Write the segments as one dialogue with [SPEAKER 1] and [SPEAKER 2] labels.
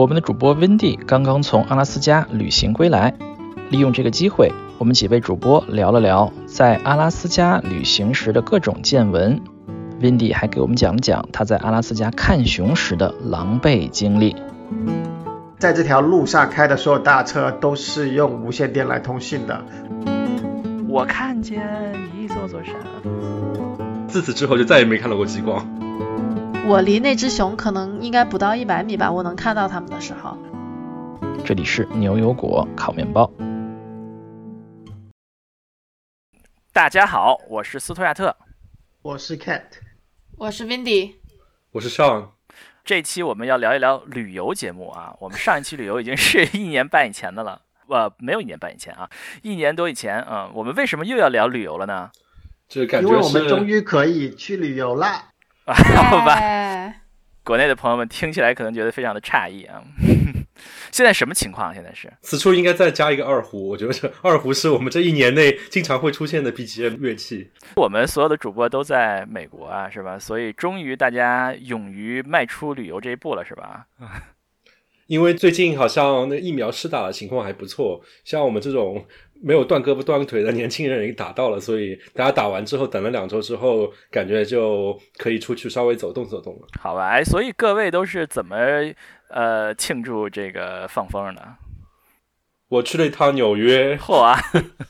[SPEAKER 1] 我们的主播温蒂刚刚从阿拉斯加旅行归来，利用这个机会，我们几位主播聊了聊在阿拉斯加旅行时的各种见闻。温蒂还给我们讲了讲他在阿拉斯加看熊时的狼狈经历。
[SPEAKER 2] 在这条路上开的所有大车都是用无线电来通信的。
[SPEAKER 1] 我看见一座座山。
[SPEAKER 3] 自此之后就再也没看到过极光。
[SPEAKER 4] 我离那只熊可能应该不到一百米吧，我能看到它们的时候。
[SPEAKER 1] 这里是牛油果烤面包。大家好，我是斯图亚特，
[SPEAKER 2] 我是 Cat，
[SPEAKER 4] 我是 Windy，
[SPEAKER 3] 我是 Sean。
[SPEAKER 1] 这期我们要聊一聊旅游节目啊。我们上一期旅游已经是一年半以前的了，呃，没有一年半以前啊，一年多以前啊。我们为什么又要聊旅游了呢？
[SPEAKER 3] 这感觉
[SPEAKER 2] 因为我们终于可以去旅游啦。
[SPEAKER 1] 好吧，国内的朋友们听起来可能觉得非常的诧异啊。现在什么情况？现在是
[SPEAKER 3] 此处应该再加一个二胡，我觉得这二胡是我们这一年内经常会出现的 BGM 乐器。
[SPEAKER 1] 我们所有的主播都在美国啊，是吧？所以终于大家勇于迈出旅游这一步了，是吧？
[SPEAKER 3] 因为最近好像那疫苗施打的情况还不错，像我们这种。没有断胳膊断腿的年轻人也打到了，所以大家打完之后，等了两周之后，感觉就可以出去稍微走动走动了。
[SPEAKER 1] 好吧，哎，所以各位都是怎么呃庆祝这个放风呢？
[SPEAKER 3] 我去了一趟纽约，
[SPEAKER 1] 嚯啊！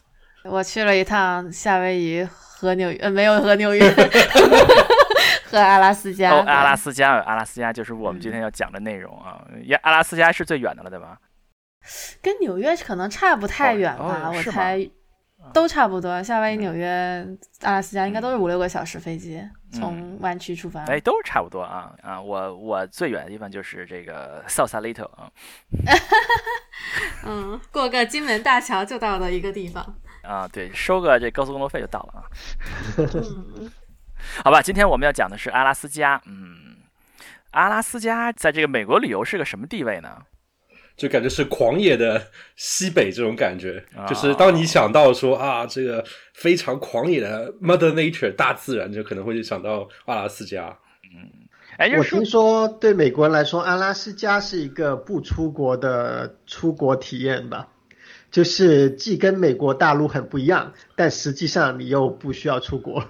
[SPEAKER 4] 我去了一趟夏威夷和纽呃，没有和纽约，和阿拉斯加。
[SPEAKER 1] 哦，阿拉斯加，阿拉斯加就是我们今天要讲的内容啊。亚阿拉斯加是最远的了，对吧？
[SPEAKER 4] 跟纽约可能差不太远吧，我猜都差不多。夏威夷、纽约、阿拉斯加应该都是五六个小时飞机，从湾区出发。
[SPEAKER 1] 哎，都是差不多啊啊！我我最远的地方就是这个 Sausalito 啊。
[SPEAKER 4] 嗯，过个金门大桥就到的一个地方。
[SPEAKER 1] 啊，对，收个这高速公路费就到了啊。好吧，今天我们要讲的是阿拉斯加。嗯，阿拉斯加在这个美国旅游是个什么地位呢？
[SPEAKER 3] 就感觉是狂野的西北这种感觉，就是当你想到说啊，这个非常狂野的 Mother Nature 大自然，就可能会想到阿拉斯加。
[SPEAKER 1] 嗯，
[SPEAKER 2] 哎，我听说对美国人来说，阿拉斯加是一个不出国的出国体验吧？就是既跟美国大陆很不一样，但实际上你又不需要出国。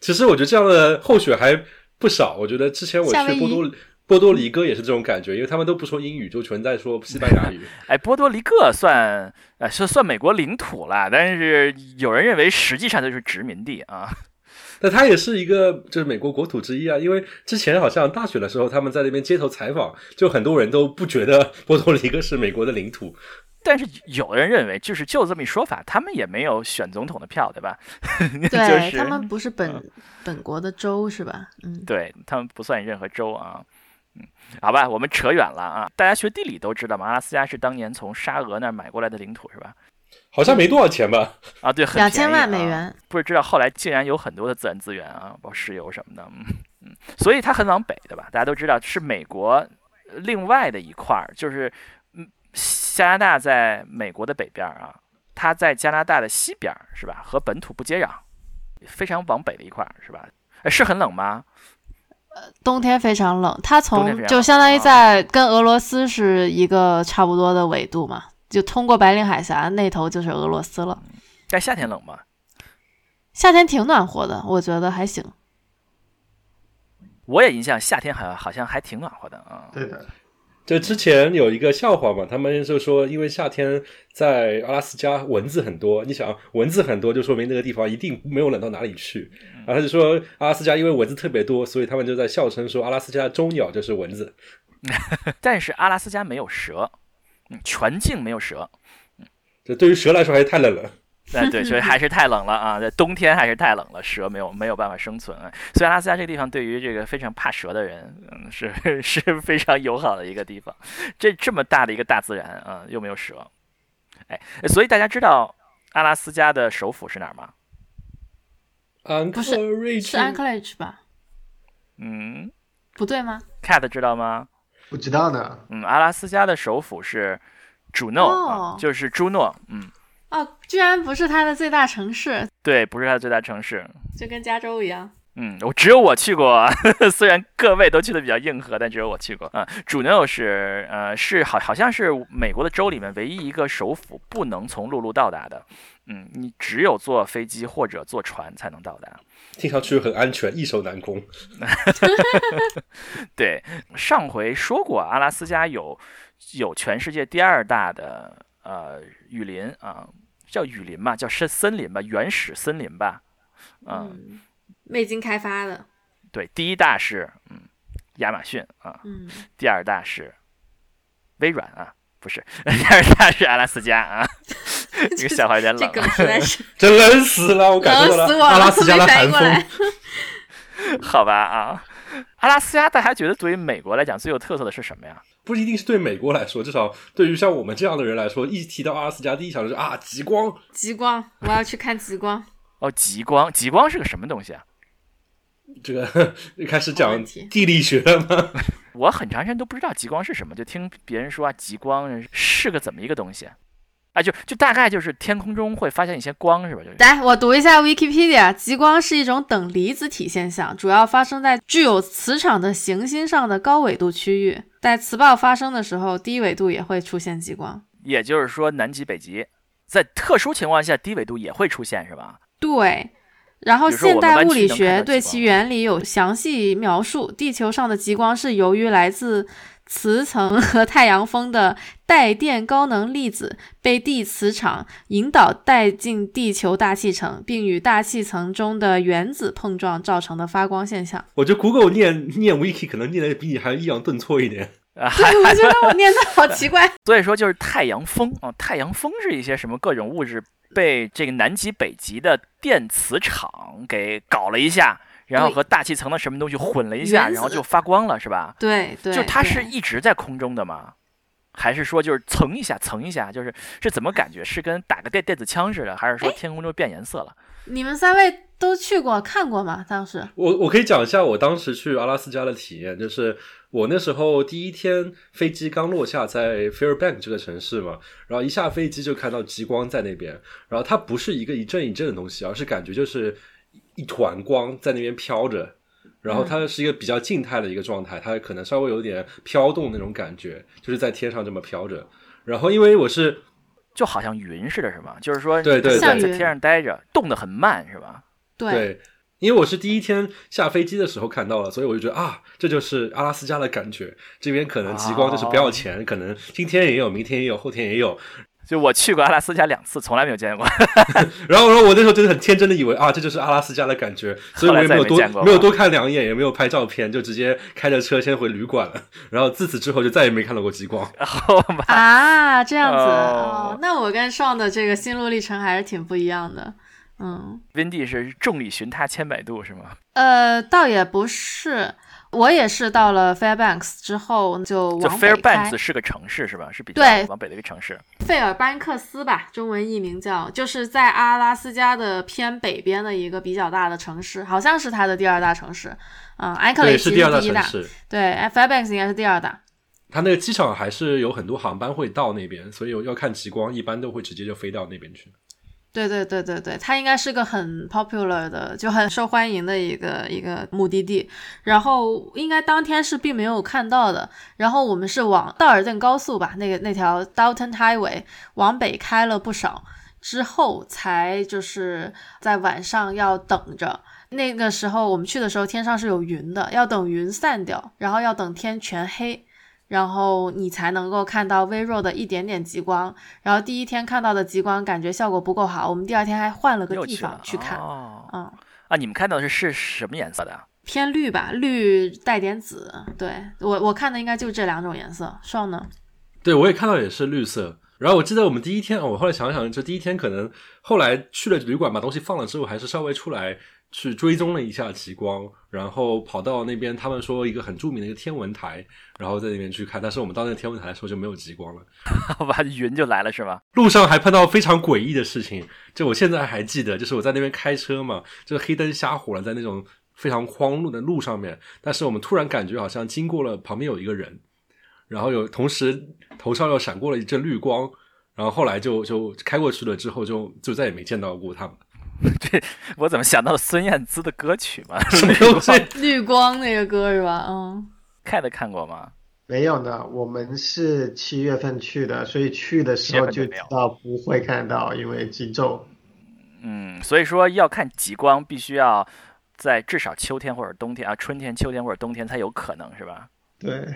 [SPEAKER 3] 其实我觉得这样的候选还不少。我觉得之前我去波多。波多黎各也是这种感觉，因为他们都不说英语，就全在说西班牙语。
[SPEAKER 1] 哎，波多黎各算呃是算美国领土了，但是有人认为实际上就是殖民地啊。
[SPEAKER 3] 那它也是一个就是美国国土之一啊，因为之前好像大选的时候他们在那边街头采访，就很多人都不觉得波多黎各是美国的领土。
[SPEAKER 1] 但是有人认为，就是就这么一说法，他们也没有选总统的票，对吧？
[SPEAKER 4] 对他们不是本本国的州是吧？嗯，
[SPEAKER 1] 对他们不算任何州啊。嗯，好吧，我们扯远了啊！大家学地理都知道嘛，阿拉斯加是当年从沙俄那儿买过来的领土，是吧？
[SPEAKER 3] 好像没多少钱吧？
[SPEAKER 1] 啊，对，
[SPEAKER 4] 两千万美元。
[SPEAKER 1] 不是知道后来竟然有很多的自然资源啊，包括石油什么的。嗯嗯，所以它很往北，对吧？大家都知道是美国另外的一块儿，就是嗯，加拿大在美国的北边啊，它在加拿大的西边，是吧？和本土不接壤，非常往北的一块儿，是吧？是很冷吗？
[SPEAKER 4] 冬天非常冷，它从就相当于在跟俄罗斯是一个差不多的纬度嘛，就通过白令海峡那头就是俄罗斯了。
[SPEAKER 1] 在夏天冷吗？
[SPEAKER 4] 夏天挺暖和的，我觉得还行。
[SPEAKER 1] 我也印象夏天好像好像还挺暖和的啊。
[SPEAKER 2] 对的。
[SPEAKER 3] 就之前有一个笑话嘛，他们就说，因为夏天在阿拉斯加蚊子很多，你想蚊子很多，就说明那个地方一定没有冷到哪里去。然后他就说，阿拉斯加因为蚊子特别多，所以他们就在笑称说，阿拉斯加的中鸟就是蚊子。
[SPEAKER 1] 但是阿拉斯加没有蛇，全境没有蛇。
[SPEAKER 3] 这对于蛇来说还是太冷了。
[SPEAKER 1] 哎，对，所以还是太冷了啊！在冬天还是太冷了，蛇没有没有办法生存。所以阿拉斯加这个地方对于这个非常怕蛇的人，嗯，是 是非常友好的一个地方。这这么大的一个大自然啊，又没有蛇，哎，所以大家知道阿拉斯加的首府是哪儿吗？
[SPEAKER 4] 不是，是 Anchorage 吧？
[SPEAKER 1] 嗯，
[SPEAKER 4] 不对吗
[SPEAKER 1] ？Cat 知道吗？
[SPEAKER 2] 不知道呢。
[SPEAKER 1] 嗯，阿拉斯加的首府是朱诺，就是朱诺，嗯。
[SPEAKER 4] 哦，居然不是它的最大城市。
[SPEAKER 1] 对，不是它的最大城市，
[SPEAKER 4] 就跟加州一样。
[SPEAKER 1] 嗯，我只有我去过，虽然各位都去的比较硬核，但只有我去过啊。主纽是呃是好好像是美国的州里面唯一一个首府不能从陆路到达的，嗯，你只有坐飞机或者坐船才能到达。
[SPEAKER 3] 听上去很安全，易守难攻。
[SPEAKER 1] 对，上回说过，阿拉斯加有有全世界第二大的呃雨林啊，叫雨林嘛，叫森森林吧，原始森林吧，
[SPEAKER 4] 嗯。未经开发的，
[SPEAKER 1] 对，第一大是嗯亚马逊啊，
[SPEAKER 4] 嗯，
[SPEAKER 1] 第二大是微软啊，不是，第二大是阿拉斯加啊，这个笑话有点冷，
[SPEAKER 4] 这实在是
[SPEAKER 3] 真冷死了，我感受到了阿拉斯加的寒风。
[SPEAKER 1] 好吧啊，阿拉斯加，大家觉得对于美国来讲最有特色的是什么呀？
[SPEAKER 3] 不一定是对美国来说，至少对于像我们这样的人来说，一提到阿拉斯加，第一想就是啊极光，
[SPEAKER 4] 极光，我要去看极光。
[SPEAKER 1] 哦，极光，极光是个什么东西啊？
[SPEAKER 3] 这个 开始讲地理学了吗？
[SPEAKER 1] 我很长时间都不知道极光是什么，就听别人说啊，极光是个怎么一个东西？啊，就就大概就是天空中会发现一些光，是吧？就是
[SPEAKER 4] 来，我读一下 Wikipedia，极光是一种等离子体现象，主要发生在具有磁场的行星上的高纬度区域。在磁暴发生的时候，低纬度也会出现极光。
[SPEAKER 1] 也就是说，南极、北极在特殊情况下，低纬度也会出现，是吧？
[SPEAKER 4] 对。然后，现代物理学对其原理有详细描述。地球上的极光是由于来自磁层和太阳风的带电高能粒子被地磁场引导带进地球大气层，并与大气层中的原子碰撞造成的发光现象。
[SPEAKER 3] 我觉得 Google 念念 Wiki 可能念的比你还抑扬顿挫一点
[SPEAKER 1] 啊！
[SPEAKER 4] 我觉得我念的好奇怪。
[SPEAKER 1] 所以说，就是太阳风啊，太阳风是一些什么各种物质。被这个南极、北极的电磁场给搞了一下，然后和大气层的什么东西混了一下，然后就发光了，是吧？
[SPEAKER 4] 对对，
[SPEAKER 1] 就它是一直在空中的吗？还是说就是蹭一下、蹭一下？就是是怎么感觉？是跟打个电电子枪似的，还是说天空中变颜色了？
[SPEAKER 4] 你们三位都去过看过吗？当时
[SPEAKER 3] 我我可以讲一下我当时去阿拉斯加的体验，就是。我那时候第一天飞机刚落下在 Fairbank 这个城市嘛，然后一下飞机就看到极光在那边，然后它不是一个一阵一阵的东西，而是感觉就是一团光在那边飘着，然后它是一个比较静态的一个状态，它可能稍微有点飘动那种感觉，就是在天上这么飘着。然后因为我是
[SPEAKER 1] 就好像云似的，是吗？就是说
[SPEAKER 3] 对对对
[SPEAKER 1] 在天上待着，动得很慢，是吧？
[SPEAKER 3] 对。因为我是第一天下飞机的时候看到了，所以我就觉得啊，这就是阿拉斯加的感觉。这边可能极光就是不要钱，可能今天也有，明天也有，后天也有。
[SPEAKER 1] 就我去过阿拉斯加两次，从来没有见过。
[SPEAKER 3] 然后，然后我那时候真的很天真的以为啊，这就是阿拉斯加的感觉，所以我也没有多没有多看两眼，也没有拍照片，就直接开着车先回旅馆了。然后自此之后就再也没看到过极光。
[SPEAKER 4] 啊，这样子哦，那我跟上的这个心路历程还是挺不一样的。嗯
[SPEAKER 1] ，Windy 是众里寻他千百度是吗？
[SPEAKER 4] 呃，倒也不是，我也是到了 Fairbanks 之后就往
[SPEAKER 1] 北 Fairbanks 是个城市是吧？是比较往北的一个城市。
[SPEAKER 4] 费尔班克斯吧，中文译名叫，就是在阿拉斯加的偏北边的一个比较大的城市，好像是它的第二大城市。嗯，埃克雷奇
[SPEAKER 3] 是第
[SPEAKER 4] 一
[SPEAKER 3] 大。
[SPEAKER 4] 对，Fairbanks 应该是第二大。
[SPEAKER 3] 它那个机场还是有很多航班会到那边，所以要看极光，一般都会直接就飞到那边去。
[SPEAKER 4] 对对对对对，它应该是个很 popular 的，就很受欢迎的一个一个目的地。然后应该当天是并没有看到的。然后我们是往道尔顿高速吧，那个那条 Dalton Highway 往北开了不少，之后才就是在晚上要等着。那个时候我们去的时候天上是有云的，要等云散掉，然后要等天全黑。然后你才能够看到微弱的一点点极光。然后第一天看到的极光感觉效果不够好，我们第二天还换了个地方去看。嗯
[SPEAKER 1] 啊，你们看到的是是什么颜色的？
[SPEAKER 4] 偏绿吧，绿带点紫。对我我看的应该就这两种颜色。双呢？
[SPEAKER 3] 对我也看到也是绿色。然后我记得我们第一天，我后来想想，就第一天可能后来去了旅馆把东西放了之后，还是稍微出来。去追踪了一下极光，然后跑到那边，他们说一个很著名的一个天文台，然后在那边去看。但是我们到那个天文台的时候就没有极光了，
[SPEAKER 1] 好吧，云就来了是吧？
[SPEAKER 3] 路上还碰到非常诡异的事情，就我现在还记得，就是我在那边开车嘛，就是黑灯瞎火了，在那种非常荒路的路上面，但是我们突然感觉好像经过了旁边有一个人，然后有同时头上又闪过了一阵绿光，然后后来就就开过去了，之后就就再也没见到过他们。
[SPEAKER 1] 这我怎么想到孙燕姿的歌曲嘛？
[SPEAKER 4] 绿光那个歌是吧？嗯，
[SPEAKER 1] 看的看过吗？
[SPEAKER 2] 没有呢，我们是七月份去的，所以去的时候就知道不会看到，因为极昼。
[SPEAKER 1] 嗯，所以说要看极光，必须要在至少秋天或者冬天啊，春天、秋天或者冬天才有可能，是吧？
[SPEAKER 2] 对。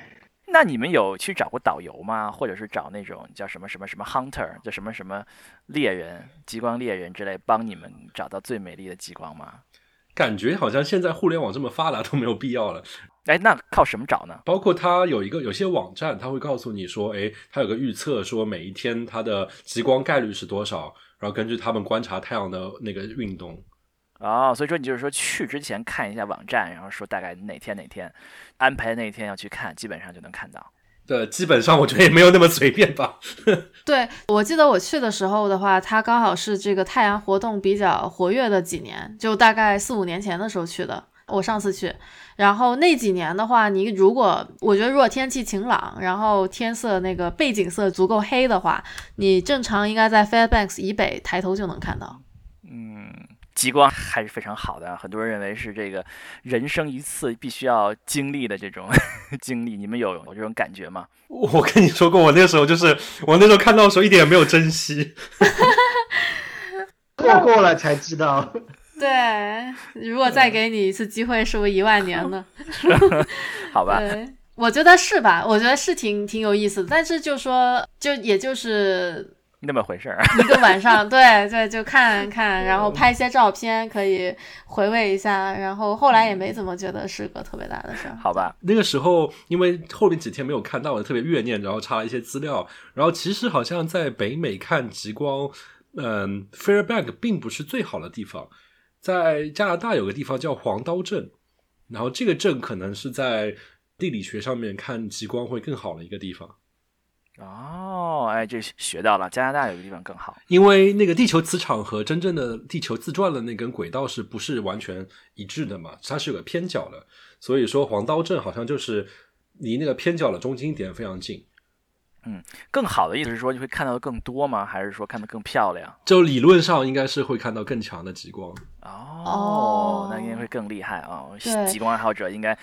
[SPEAKER 1] 那你们有去找过导游吗？或者是找那种叫什么什么什么 hunter，叫什么什么猎人、极光猎人之类，帮你们找到最美丽的极光吗？
[SPEAKER 3] 感觉好像现在互联网这么发达都没有必要了。
[SPEAKER 1] 哎，那靠什么找呢？
[SPEAKER 3] 包括它有一个有些网站，它会告诉你说，哎，它有个预测，说每一天它的极光概率是多少，然后根据他们观察太阳的那个运动。
[SPEAKER 1] 哦，所以说你就是说去之前看一下网站，然后说大概哪天哪天安排那天要去看，基本上就能看到。
[SPEAKER 3] 对，基本上我觉得也没有那么随便吧。
[SPEAKER 4] 对，我记得我去的时候的话，它刚好是这个太阳活动比较活跃的几年，就大概四五年前的时候去的。我上次去，然后那几年的话，你如果我觉得如果天气晴朗，然后天色那个背景色足够黑的话，你正常应该在 Fairbanks 以北抬头就能看到。
[SPEAKER 1] 嗯。极光还是非常好的，很多人认为是这个人生一次必须要经历的这种 经历。你们有有这种感觉吗？
[SPEAKER 3] 我跟你说过，我那个时候就是我那时候看到的时候一点也没有珍惜，
[SPEAKER 2] 错过了才知道。
[SPEAKER 4] 对，如果再给你一次机会，是不是一万年呢？
[SPEAKER 1] 好吧，
[SPEAKER 4] 我觉得是吧？我觉得是挺挺有意思的，但是就说就也就是。
[SPEAKER 1] 那么回事儿，
[SPEAKER 4] 一个晚上，对对，就看 看，然后拍一些照片，可以回味一下。然后后来也没怎么觉得是个特别大的事儿。
[SPEAKER 1] 好吧，
[SPEAKER 3] 那个时候因为后面几天没有看到，我特别怨念，然后查了一些资料。然后其实好像在北美看极光，嗯，Fairbank 并不是最好的地方，在加拿大有个地方叫黄刀镇，然后这个镇可能是在地理学上面看极光会更好的一个地方。
[SPEAKER 1] 哦，哎，这学到了。加拿大有个地方更好，
[SPEAKER 3] 因为那个地球磁场和真正的地球自转的那根轨道是不是完全一致的嘛？它是有个偏角的，所以说黄刀镇好像就是离那个偏角的中心点非常近。
[SPEAKER 1] 嗯，更好的意思是说你会看到的更多吗？还是说看得更漂亮？
[SPEAKER 3] 就理论上应该是会看到更强的极光。
[SPEAKER 1] 哦，那应该会更厉害啊！极光爱好者应该。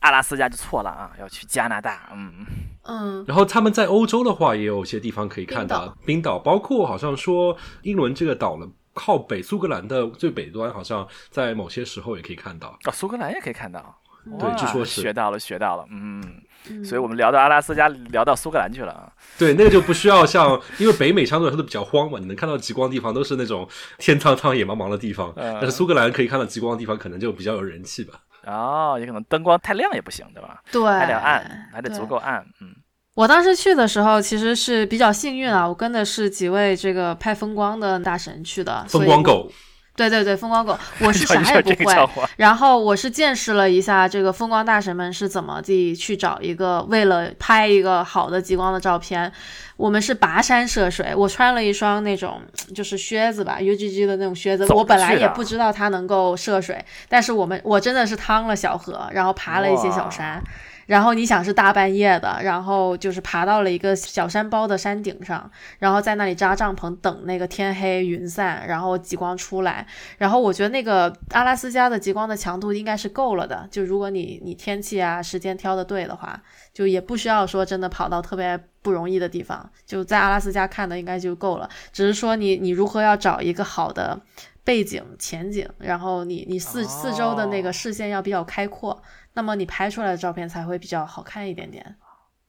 [SPEAKER 1] 阿拉斯加就错了啊，要去加拿大。嗯
[SPEAKER 4] 嗯。
[SPEAKER 3] 然后他们在欧洲的话，也有些地方可以看到冰岛，包括好像说英伦这个岛呢，靠北苏格兰的最北端，好像在某些时候也可以看到。
[SPEAKER 1] 哦，苏格兰也可以看到。
[SPEAKER 3] 对，据说是
[SPEAKER 1] 学到了，学到了。嗯，所以我们聊到阿拉斯加，聊到苏格兰去了啊。
[SPEAKER 3] 对，那个就不需要像，因为北美相对来说都比较荒嘛，你能看到极光的地方都是那种天苍苍、野茫茫的地方。但是苏格兰可以看到极光的地方，可能就比较有人气吧。
[SPEAKER 1] 哦，也可能灯光太亮也不行，对吧？
[SPEAKER 4] 对，
[SPEAKER 1] 还得暗，还得足够暗。嗯，
[SPEAKER 4] 我当时去的时候其实是比较幸运啊，我跟的是几位这个拍风光的大神去的，
[SPEAKER 3] 风光狗。
[SPEAKER 4] 对对对，风光狗，我是啥也不会。然后我是见识了一下这个风光大神们是怎么自己去找一个为了拍一个好的极光的照片。我们是跋山涉水，我穿了一双那种就是靴子吧，UGG 的那种靴子。我本来也不知道它能够涉水，但是我们我真的是趟了小河，然后爬了一些小山。然后你想是大半夜的，然后就是爬到了一个小山包的山顶上，然后在那里扎帐篷等那个天黑云散，然后极光出来。然后我觉得那个阿拉斯加的极光的强度应该是够了的，就如果你你天气啊时间挑的对的话，就也不需要说真的跑到特别不容易的地方，就在阿拉斯加看的应该就够了。只是说你你如何要找一个好的背景前景，然后你你四四周的那个视线要比较开阔。那么你拍出来的照片才会比较好看一点点。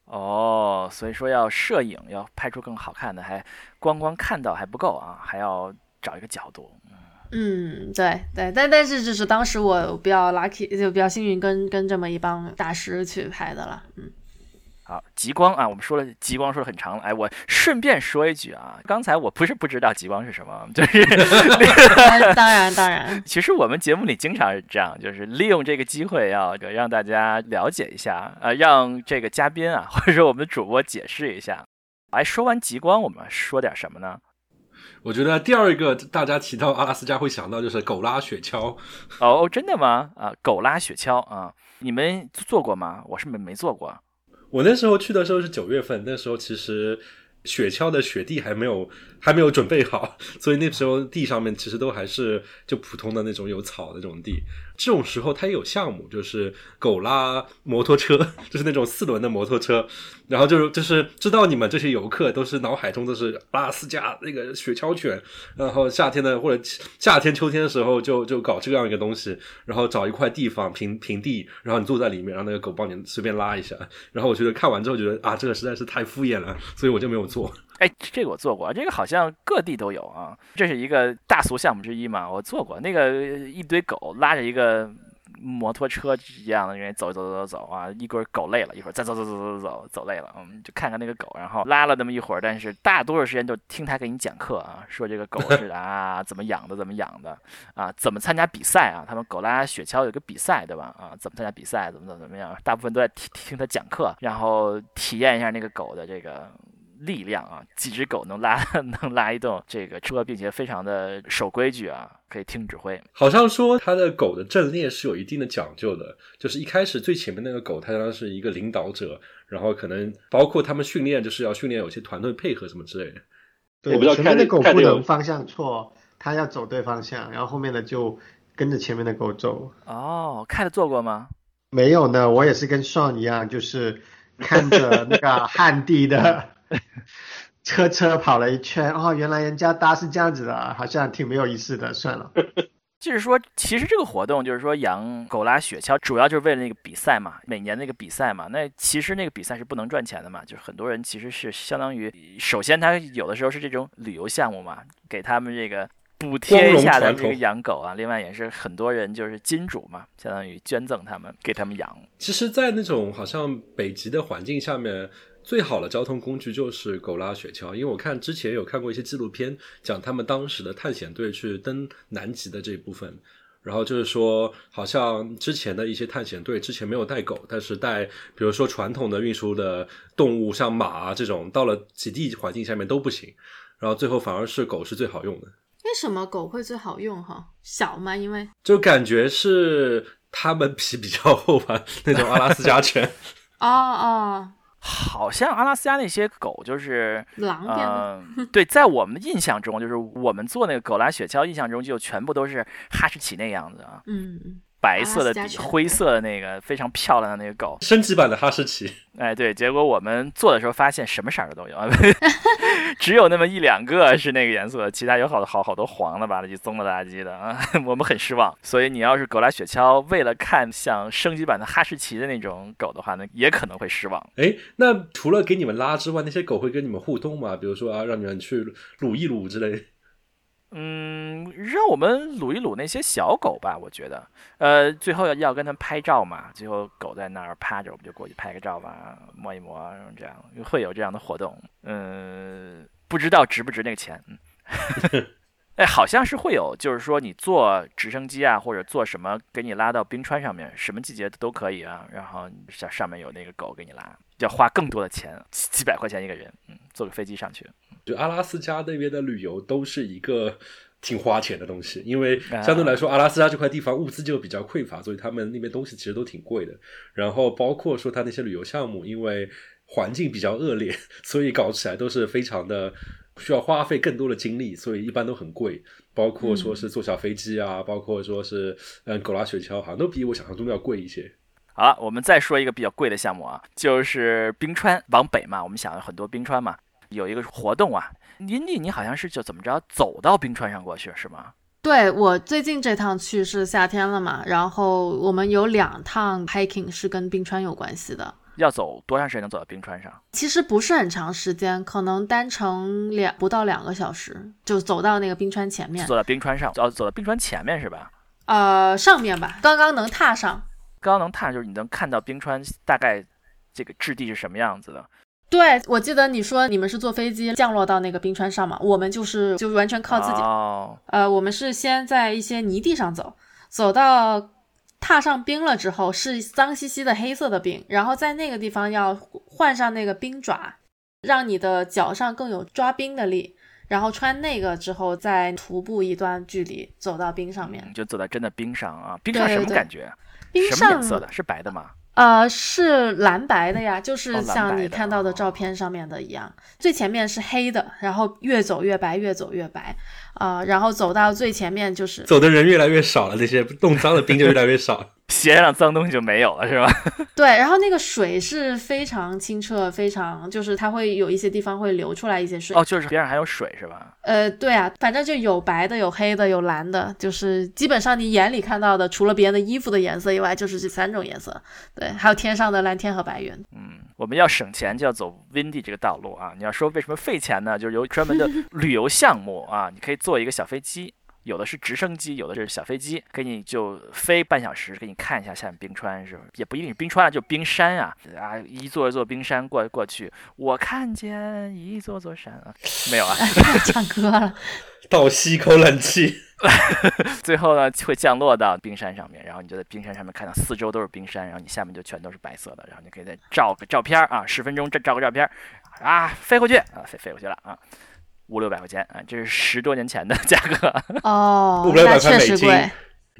[SPEAKER 1] 哦，所以说要摄影要拍出更好看的，还光光看到还不够啊，还要找一个角度。
[SPEAKER 4] 嗯，对对，但但是就是当时我比较 lucky，就比较幸运，跟跟这么一帮大师去拍的了。嗯。
[SPEAKER 1] 好，极光啊，我们说了极光说了很长了，哎，我顺便说一句啊，刚才我不是不知道极光是什么，就是
[SPEAKER 4] 当 然当然，
[SPEAKER 1] 其实我们节目里经常是这样，就是利用这个机会要让大家了解一下，呃，让这个嘉宾啊或者说我们的主播解释一下。哎，说完极光，我们说点什么呢？
[SPEAKER 3] 我觉得第二个大家提到阿拉斯加会想到就是狗拉雪橇。
[SPEAKER 1] 哦，真的吗？啊，狗拉雪橇啊，你们做过吗？我是没没做过。
[SPEAKER 3] 我那时候去的时候是九月份，那时候其实雪橇的雪地还没有还没有准备好，所以那时候地上面其实都还是就普通的那种有草的那种地。这种时候它也有项目，就是狗拉摩托车，就是那种四轮的摩托车。然后就是就是知道你们这些游客都是脑海中都是阿拉斯加那个雪橇犬，然后夏天的或者夏天秋天的时候就就搞这样一个东西，然后找一块地方平平地，然后你坐在里面，让那个狗帮你随便拉一下。然后我觉得看完之后觉得啊，这个实在是太敷衍了，所以我就没有做。
[SPEAKER 1] 哎，这个我做过，这个好像各地都有啊，这是一个大俗项目之一嘛。我做过那个一堆狗拉着一个摩托车一样的，人走走走走走啊，一会儿狗累了，一会儿再走走走走走走累了，嗯，就看看那个狗，然后拉了那么一会儿，但是大多数时间就听他给你讲课啊，说这个狗是 啊怎么养的，怎么养的啊，怎么参加比赛啊，他们狗拉雪橇有个比赛对吧？啊，怎么参加比赛，怎么怎么怎么样，大部分都在听听他讲课，然后体验一下那个狗的这个。力量啊，几只狗能拉 能拉一动这个车，并且非常的守规矩啊，可以听指挥。
[SPEAKER 3] 好像说它的狗的阵列是有一定的讲究的，就是一开始最前面那个狗，它当是一个领导者，然后可能包括他们训练，就是要训练有些团队配合什么之类的。
[SPEAKER 2] 对，前面的狗不能方向错，它要走对方向，然后后面的就跟着前面的狗走。
[SPEAKER 1] 哦，看的做过吗？
[SPEAKER 2] 没有呢，我也是跟双一样，就是看着那个旱地的。车 车跑了一圈，哦，原来人家搭是这样子的，好像挺没有意思的。算了，
[SPEAKER 1] 就是说，其实这个活动就是说养狗拉雪橇，主要就是为了那个比赛嘛，每年那个比赛嘛。那其实那个比赛是不能赚钱的嘛，就是很多人其实是相当于，首先他有的时候是这种旅游项目嘛，给他们这个补贴一下的这个养狗啊。另外也是很多人就是金主嘛，相当于捐赠他们给他们养。
[SPEAKER 3] 其实，在那种好像北极的环境下面。最好的交通工具就是狗拉雪橇，因为我看之前有看过一些纪录片，讲他们当时的探险队去登南极的这一部分，然后就是说，好像之前的一些探险队之前没有带狗，但是带，比如说传统的运输的动物，像马啊这种，到了极地环境下面都不行，然后最后反而是狗是最好用的。
[SPEAKER 4] 为什么狗会最好用？哈，小吗？因为
[SPEAKER 3] 就感觉是它们皮比较厚吧，那种阿拉斯加犬。
[SPEAKER 4] 哦 哦。
[SPEAKER 1] 好像阿拉斯加那些狗就是
[SPEAKER 4] 狼
[SPEAKER 1] 嗯，对，在我们的印象中，就是我们做那个狗拉雪橇，印象中就全部都是哈士奇那样子啊。
[SPEAKER 4] 嗯。
[SPEAKER 1] 白色的底，灰色的那个非常漂亮的那个狗，
[SPEAKER 3] 升级版的哈士奇。
[SPEAKER 1] 哎，对，结果我们做的时候发现什么色的都有，只有那么一两个是那个颜色，其他有好多好好多黄的吧唧、棕的垃圾的啊，我们很失望。所以你要是狗拉雪橇，为了看像升级版的哈士奇的那种狗的话呢，也可能会失望。
[SPEAKER 3] 哎，那除了给你们拉之外，那些狗会跟你们互动吗？比如说啊，让你们去撸一撸之类。
[SPEAKER 1] 嗯，让我们撸一撸那些小狗吧，我觉得，呃，最后要要跟他们拍照嘛，最后狗在那儿趴着，我们就过去拍个照吧，摸一摸，这样会有这样的活动。嗯，不知道值不值那个钱。哎，好像是会有，就是说你坐直升机啊，或者坐什么给你拉到冰川上面，什么季节都可以啊。然后上上面有那个狗给你拉，要花更多的钱，几百块钱一个人，嗯，坐个飞机上去。
[SPEAKER 3] 就阿拉斯加那边的旅游都是一个挺花钱的东西，因为相对来说阿拉斯加这块地方物资就比较匮乏，所以他们那边东西其实都挺贵的。然后包括说他那些旅游项目，因为环境比较恶劣，所以搞起来都是非常的需要花费更多的精力，所以一般都很贵。包括说是坐小飞机啊，包括说是嗯狗拉雪橇，好像都比我想象中的要贵一些。
[SPEAKER 1] 好了，我们再说一个比较贵的项目啊，就是冰川往北嘛，我们想很多冰川嘛。有一个活动啊，林迪，你好像是就怎么着走到冰川上过去是吗？
[SPEAKER 4] 对我最近这趟去是夏天了嘛，然后我们有两趟 hiking 是跟冰川有关系的。
[SPEAKER 1] 要走多长时间能走到冰川上？
[SPEAKER 4] 其实不是很长时间，可能单程两不到两个小时就走到那个冰川前面。
[SPEAKER 1] 走到冰川上，哦，走到冰川前面是吧？
[SPEAKER 4] 呃，上面吧，刚刚能踏上。
[SPEAKER 1] 刚刚能踏上就是你能看到冰川大概这个质地是什么样子的。
[SPEAKER 4] 对，我记得你说你们是坐飞机降落到那个冰川上嘛？我们就是就完全靠自己。
[SPEAKER 1] 哦。
[SPEAKER 4] 呃，我们是先在一些泥地上走，走到踏上冰了之后是脏兮兮的黑色的冰，然后在那个地方要换上那个冰爪，让你的脚上更有抓冰的力，然后穿那个之后再徒步一段距离走到冰上面。
[SPEAKER 1] 就走到真的冰上啊！冰上什么感觉？
[SPEAKER 4] 冰上
[SPEAKER 1] 什么颜色的？是白的吗？
[SPEAKER 4] 呃，是蓝白的呀，就是像你看到的
[SPEAKER 1] 哦。
[SPEAKER 4] 照片上面的一样，最前面是黑的，然后越走越白，越走越白，啊、然后走到最前面就是
[SPEAKER 3] 走的人越来越少了，那些冻脏的冰就越来越少。
[SPEAKER 1] 鞋上脏东西就没有了，是吧？
[SPEAKER 4] 对，然后那个水是非常清澈，非常就是它会有一些地方会流出来一些水。
[SPEAKER 1] 哦，就是边上还有水是吧？
[SPEAKER 4] 呃，对啊，反正就有白的，有黑的，有蓝的，就是基本上你眼里看到的，除了别人的衣服的颜色以外，就是这三种颜色。对，还有天上的蓝天和白云。
[SPEAKER 1] 嗯，我们要省钱就要走 Windy 这个道路啊。你要说为什么费钱呢？就是有专门的旅游项目啊，你可以坐一个小飞机。有的是直升机，有的是小飞机，给你就飞半小时，给你看一下下面冰川，是不？也不一定是冰川啊，就冰山啊啊，一座一座冰山过过去，我看见一座座山啊，没有啊。
[SPEAKER 4] 唱歌了，
[SPEAKER 3] 倒吸一口冷气，
[SPEAKER 1] 最后呢，会降落到冰山上面，然后你就在冰山上面看到四周都是冰山，然后你下面就全都是白色的，然后你可以再照个照片啊，十分钟照照个照片啊，飞回去啊，飞飞过去了啊，五六百块钱啊，这是十多年前的 价格，
[SPEAKER 4] 哦
[SPEAKER 3] 五，六
[SPEAKER 4] 那
[SPEAKER 3] 百块美金
[SPEAKER 4] 确实贵。，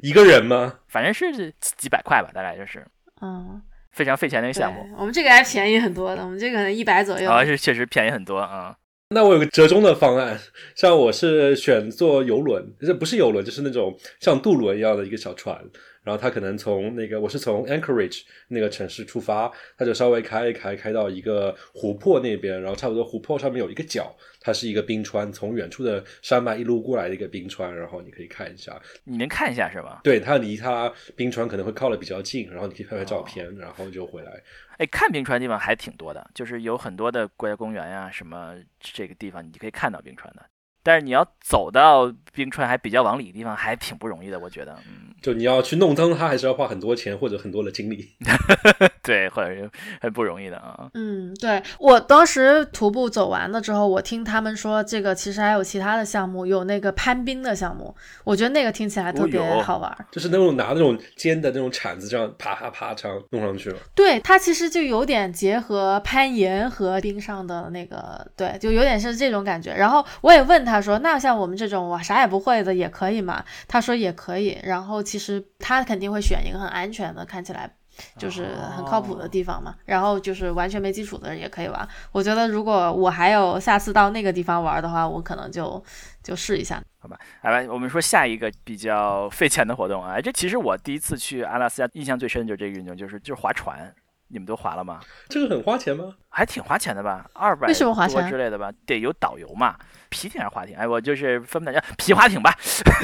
[SPEAKER 3] 一个人吗？
[SPEAKER 1] 反正是几几百块吧，大概就是
[SPEAKER 4] 嗯，
[SPEAKER 1] 非常费钱的一个项目，，
[SPEAKER 4] 我们这个还便宜很多的，我们这个可能一百左右。
[SPEAKER 1] 啊，是确实便宜很多啊。
[SPEAKER 3] 那我有个折中的方案，像我是选坐游轮，这不是游轮，就是那种像渡轮一样的一个小船，然后它可能从那个我是从 Anchorage 那个城市出发，它就稍微开一开，开到一个湖泊那边，然后差不多湖泊上面有一个角，它是一个冰川，从远处的山脉一路过来的一个冰川，然后你可以看一下，
[SPEAKER 1] 你能看一下是吧？
[SPEAKER 3] 对，它离它冰川可能会靠的比较近，然后你可以拍拍照片，然后就回来。
[SPEAKER 1] 哎，看冰川地方还挺多的，就是有很多的国家公园呀、什么这个地方你可以看到冰川的。但是你要走到冰川还比较往里的地方，还挺不容易的，我觉得。嗯，
[SPEAKER 3] 就你要去弄脏它，还是要花很多钱或者很多的精力。
[SPEAKER 1] 对，或者是很不容易的啊。
[SPEAKER 4] 嗯，对我当时徒步走完了之后，我听他们说这个其实还有其他的项目，有那个攀冰的项目，我觉得那个听起来特别好玩儿。
[SPEAKER 3] 就是那种拿那种尖的那种铲子，这样啪啪啪这样弄上去了。
[SPEAKER 4] 对，它其实就有点结合攀岩和冰上的那个，对，就有点是这种感觉。然后我也问他说，那像我们这种我啥也不会的也可以嘛？他说也可以。然后其实他肯定会选一个很安全的，看起来就是很靠谱的地方嘛。然后就是完全没基础的人也可以玩。我觉得如果我还有下次到那个地方玩的话，我可能就就试一下。
[SPEAKER 1] 好吧，来吧，我们说下一个比较费钱的活动啊。哎这其实我第一次去阿拉斯加，印象最深的就是这个运动，就是就是划船。你们都划了吗？
[SPEAKER 3] 这个很花钱吗？
[SPEAKER 1] 还挺花钱的吧，二百
[SPEAKER 4] 为什么划
[SPEAKER 1] 多之类的吧，得有导游嘛。皮艇还是划艇？哎，我就是分不清，皮划艇吧，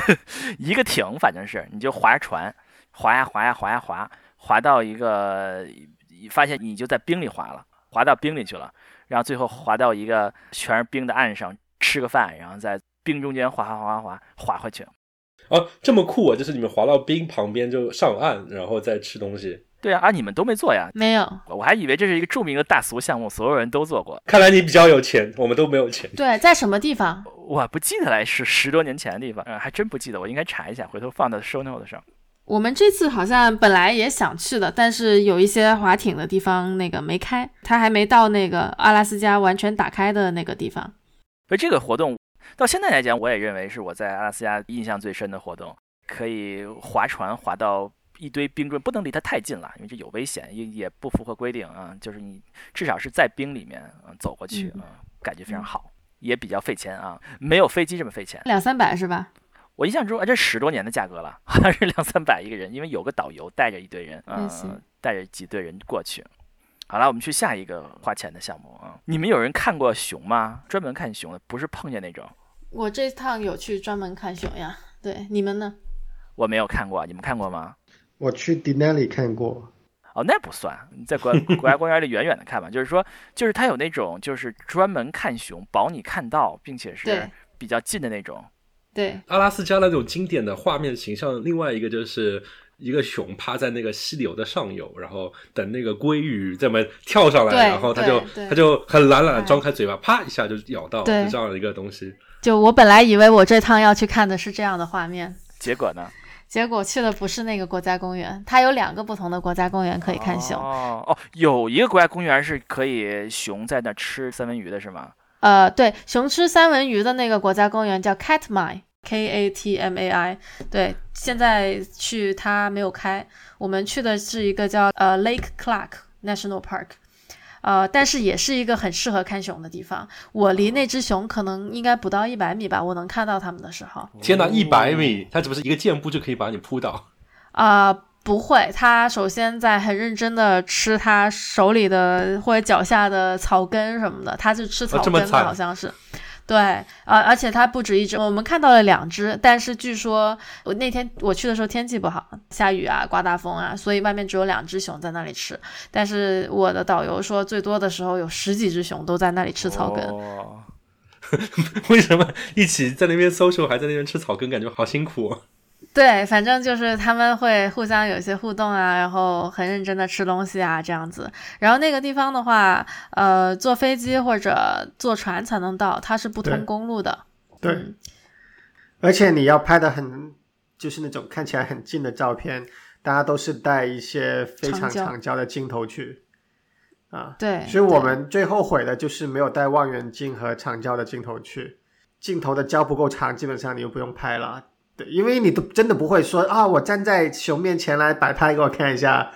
[SPEAKER 1] 一个艇，反正是你就划着船，划呀划呀划呀划，划到一个，发现你就在冰里划了，划到冰里去了，然后最后划到一个全是冰的岸上吃个饭，然后在冰中间划划划划划划回去。
[SPEAKER 3] 哦，这么酷啊！就是你们滑到冰旁边就上岸，然后再吃东西。
[SPEAKER 1] 对啊，啊你们都没做呀？
[SPEAKER 4] 没有，
[SPEAKER 1] 我还以为这是一个著名的大俗项目，所有人都做过。
[SPEAKER 3] 看来你比较有钱，我们都没有钱。
[SPEAKER 4] 对，在什么地方？
[SPEAKER 1] 我不记得来，是十多年前的地方，嗯，还真不记得，我应该查一下，回头放到 show note 上。
[SPEAKER 4] 我们这次好像本来也想去的，但是有一些划艇的地方那个没开，它还没到那个阿拉斯加完全打开的那个地方。
[SPEAKER 1] 所以这个活动到现在来讲，我也认为是我在阿拉斯加印象最深的活动，可以划船划到一堆冰棍，不能离它太近了，因为这有危险，也也不符合规定啊。就是你至少是在冰里面嗯走过去
[SPEAKER 4] 嗯
[SPEAKER 1] 啊、感觉非常好，也比较费钱啊，没有飞机这么费钱。
[SPEAKER 4] 两三百是吧？
[SPEAKER 1] 我印象中，啊，这十多年的价格了，好像是两三百一个人，因为有个导游带着一堆人，嗯、
[SPEAKER 4] 那行
[SPEAKER 1] 带着几队人过去。好了，我们去下一个花钱的项目啊！你们有人看过熊吗？专门看熊的，不是碰见那种。
[SPEAKER 4] 我这趟有去专门看熊呀。对，你们呢？
[SPEAKER 1] 我没有看过，你们看过吗？
[SPEAKER 2] 我去 Denali 看过，
[SPEAKER 1] 哦，那不算，你在国国家公园里远远的看吧。就是说，就是它有那种就是专门看熊，保你看到，并且是比较近的那种。
[SPEAKER 4] 对，
[SPEAKER 3] 阿拉斯加那种经典的画面形象，另外一个就是一个熊趴在那个溪流的上游，然后等那个鲑鱼这么跳上来，然后它就它就很懒懒张开嘴巴，啪一下就咬到，
[SPEAKER 4] 对
[SPEAKER 3] 就这样的一个东西。
[SPEAKER 4] 就我本来以为我这趟要去看的是这样的画面，
[SPEAKER 1] 结果呢？
[SPEAKER 4] 结果去的不是那个国家公园，它有两个不同的国家公园可以看熊。
[SPEAKER 1] 哦哦，有一个国家公园是可以熊在那吃三文鱼的，是吗？
[SPEAKER 4] 呃，对，熊吃三文鱼的那个国家公园叫 Katmai，K A T M A I，对，现在去它没有开。我们去的是一个叫呃 Lake Clark National Park，呃，但是也是一个很适合看熊的地方。我离那只熊可能应该不到一百米吧，我能看到它们的时候。
[SPEAKER 3] 天哪，一百米，它是不是一个箭步就可以把你扑倒？
[SPEAKER 4] 啊、不会，它首先在很认真的吃它手里的或者脚下的草根什么的，它是吃草根的，好像是。对，呃，而且它不止一只，我们看到了两只，但是据说我那天我去的时候天气不好，下雨啊，刮大风啊，所以外面只有两只熊在那里吃。但是我的导游说，最多的时候有十几只熊都在那里吃草根。
[SPEAKER 1] 哦
[SPEAKER 3] 为什么一起在那边搜？时候还在那边吃草根，感觉好辛苦、
[SPEAKER 4] 对，反正就是他们会互相有一些互动啊，然后很认真的吃东西啊，这样子。然后那个地方的话，呃，坐飞机或者坐船才能到，它是不通公路的。
[SPEAKER 2] 对，
[SPEAKER 4] 嗯
[SPEAKER 2] 而且你要拍的很，就是那种看起来很近的照片，大家都是带一些非常
[SPEAKER 4] 长焦
[SPEAKER 2] 的镜头去啊。
[SPEAKER 4] 对，
[SPEAKER 2] 所以我们最后悔的就是没有带望远镜和长焦的镜头去，镜头的焦不够长，基本上你就不用拍了。对，因为你都真的不会说啊，我站在熊面前来摆拍给我看一下，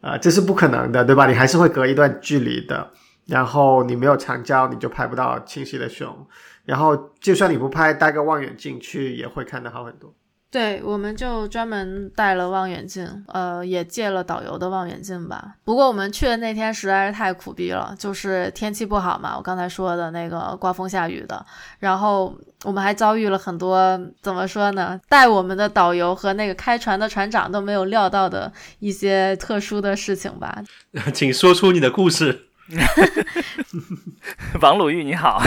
[SPEAKER 2] 啊，这是不可能的，对吧？你还是会隔一段距离的。然后你没有长焦，你就拍不到清晰的熊。然后就算你不拍，带个望远镜去也会看得好很多。
[SPEAKER 4] 对，我们就专门带了望远镜，呃，也借了导游的望远镜吧。不过我们去的那天实在是太苦逼了，就是天气不好嘛，我刚才说的那个刮风下雨的，然后我们还遭遇了很多怎么说呢？带我们的导游和那个开船的船长都没有料到的一些特殊的事情吧。
[SPEAKER 3] 请说出你的故事。
[SPEAKER 1] 王鲁豫你好，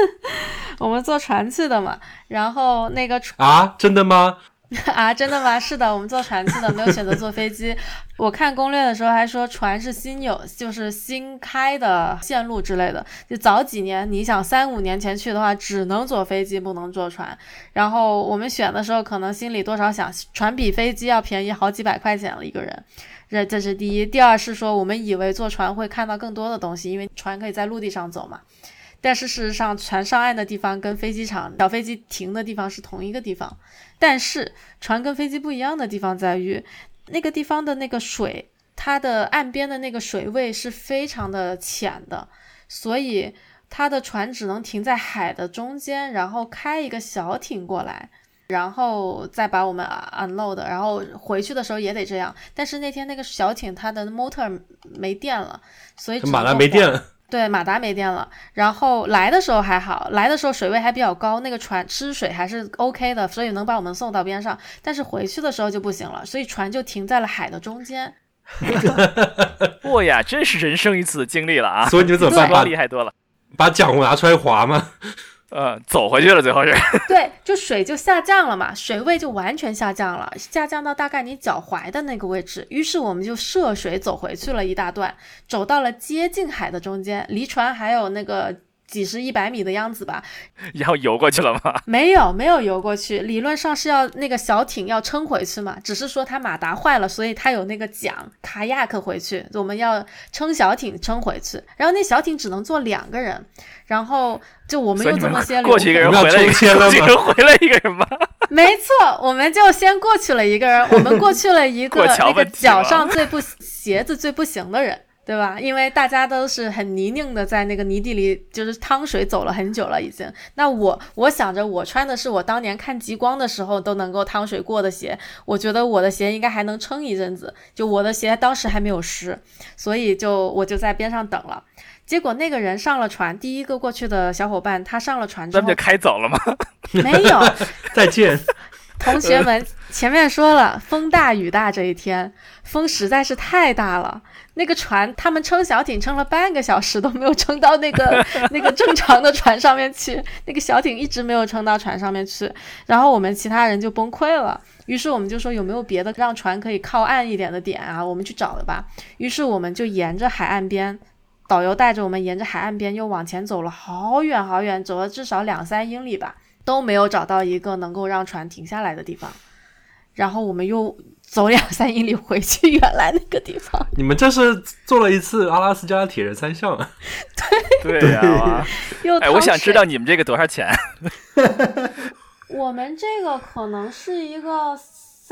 [SPEAKER 4] 我们坐船去的嘛，然后那个船
[SPEAKER 3] 啊，真的吗？
[SPEAKER 4] 啊，真的吗？是的，我们坐船去的，没有选择坐飞机。我看攻略的时候还说船是新有，就是新开的线路之类的。就早几年，你想三五年前去的话，只能坐飞机，不能坐船。然后我们选的时候，可能心里多少想，船比飞机要便宜好几百块钱了一个人。这这是第一，第二是说我们以为坐船会看到更多的东西，因为船可以在陆地上走嘛。但是事实上，船上岸的地方跟飞机场小飞机停的地方是同一个地方，但是船跟飞机不一样的地方在于，那个地方的那个水，它的岸边的那个水位是非常的浅的，所以它的船只能停在海的中间，然后开一个小艇过来。然后再把我们 unload，然后回去的时候也得这样。但是那天那个小艇它的 motor 没电了，所以
[SPEAKER 3] 马达没电了，
[SPEAKER 4] 对，马达没电了。然后来的时候还好，来的时候水位还比较高，那个船吃水还是 OK 的，所以能把我们送到边上。但是回去的时候就不行了，所以船就停在了海的中间。
[SPEAKER 1] 哇 呀，真是人生一次的经历了啊！
[SPEAKER 3] 所以你们怎么办？
[SPEAKER 1] 厉害多了。
[SPEAKER 3] 把桨拿出来划吗？
[SPEAKER 1] 呃，走回去了，最后是。
[SPEAKER 4] 对，就水就下降了嘛，水位就完全下降了，下降到大概你脚踝的那个位置。于是我们就涉水走回去了一大段，走到了接近海的中间，离船还有那个几十一百米的样子吧。
[SPEAKER 1] 然后游过去了吗？
[SPEAKER 4] 没有，没有游过去。理论上是要那个小艇要撑回去嘛，只是说它马达坏了，所以它有那个桨卡亚克回去，我们要撑小艇撑回去。然后那小艇只能坐两个人，然后就我们又这么些
[SPEAKER 1] 过去一个人回来一个，
[SPEAKER 3] 抽签了
[SPEAKER 1] 过去一个人回来一个人吗？
[SPEAKER 4] 没错，我们就先过去了一个人，我们过去了一个那个脚上最不鞋子最不行的人。对吧？因为大家都是很泥泞的，在那个泥地里，就是趟水走了很久了，已经。那我我想着，我穿的是我当年看极光的时候都能够趟水过的鞋，我觉得我的鞋应该还能撑一阵子。就我的鞋当时还没有湿，所以就我就在边上等了。结果那个人上了船，第一个过去的小伙伴，他上了船之后
[SPEAKER 1] 咱们就开走了吗？
[SPEAKER 4] 没有，
[SPEAKER 3] 再见。
[SPEAKER 4] 同学们，前面说了风大雨大这一天，风实在是太大了。那个船，他们撑小艇撑了半个小时都没有撑到那个 那个正常的船上面去，那个小艇一直没有撑到船上面去。然后我们其他人就崩溃了，于是我们就说有没有别的让船可以靠岸一点的点啊？我们去找了吧。于是我们就沿着海岸边。导游带着我们沿着海岸边又往前走了好远好远，走了至少两三英里吧。都没有找到一个能够让船停下来的地方，然后我们又走两三英里回去原来那个地方。
[SPEAKER 3] 你们这是做了一次阿拉斯加铁人三项对！
[SPEAKER 1] 对呀、啊
[SPEAKER 4] 又
[SPEAKER 1] 哎，我想知道你们这个多少钱？
[SPEAKER 4] 我们这个可能是一个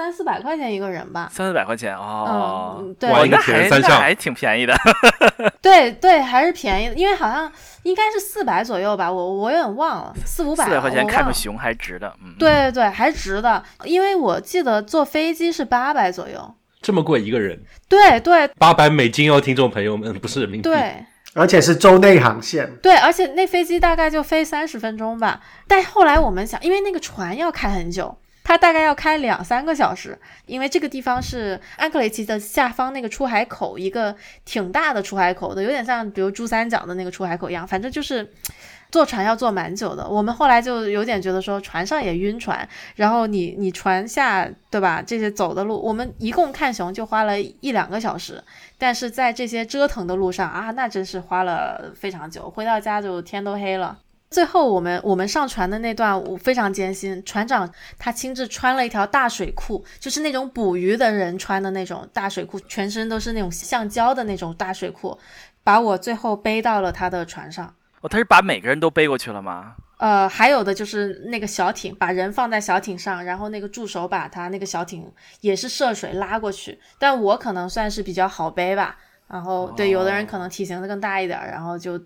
[SPEAKER 4] 三四百块钱一个人吧。
[SPEAKER 1] 三四百块钱哦，
[SPEAKER 4] 嗯，对，
[SPEAKER 1] 那还
[SPEAKER 3] 三项
[SPEAKER 1] 那还挺便宜的。
[SPEAKER 4] 对对，还是便宜的，因为好像应该是四百左右吧，我我有点忘了，四五百。
[SPEAKER 1] 四百块钱看个熊还值的，嗯，
[SPEAKER 4] 对对对，还值的，因为我记得坐飞机是八百左右。
[SPEAKER 3] 这么贵一个人，
[SPEAKER 4] 对对
[SPEAKER 3] 八百美金哦，听众朋友们，不是人民币。
[SPEAKER 4] 对
[SPEAKER 2] 而且是州内航线。
[SPEAKER 4] 对，而且那飞机大概就飞三十分钟吧。但后来我们想，因为那个船要开很久，它大概要开两三个小时，因为这个地方是安克雷奇的下方那个出海口，一个挺大的出海口的，有点像比如珠三角的那个出海口一样，反正就是。坐船要坐蛮久的，我们后来就有点觉得说船上也晕船，然后你你船下对吧？这些走的路，我们一共看熊就花了一两个小时，但是在这些折腾的路上啊，那真是花了非常久，回到家就天都黑了。最后我们我们上船的那段我非常艰辛，船长他亲自穿了一条大水裤，就是那种捕鱼的人穿的那种大水裤，全身都是那种橡胶的那种大水裤，把我最后背到了他的船上。
[SPEAKER 1] 哦，他是把每个人都背过去了吗？
[SPEAKER 4] 呃，还有的就是那个小艇，把人放在小艇上，然后那个助手把他那个小艇也是涉水拉过去。但我可能算是比较好背吧，然后对，有的人可能体型更大一点，然后就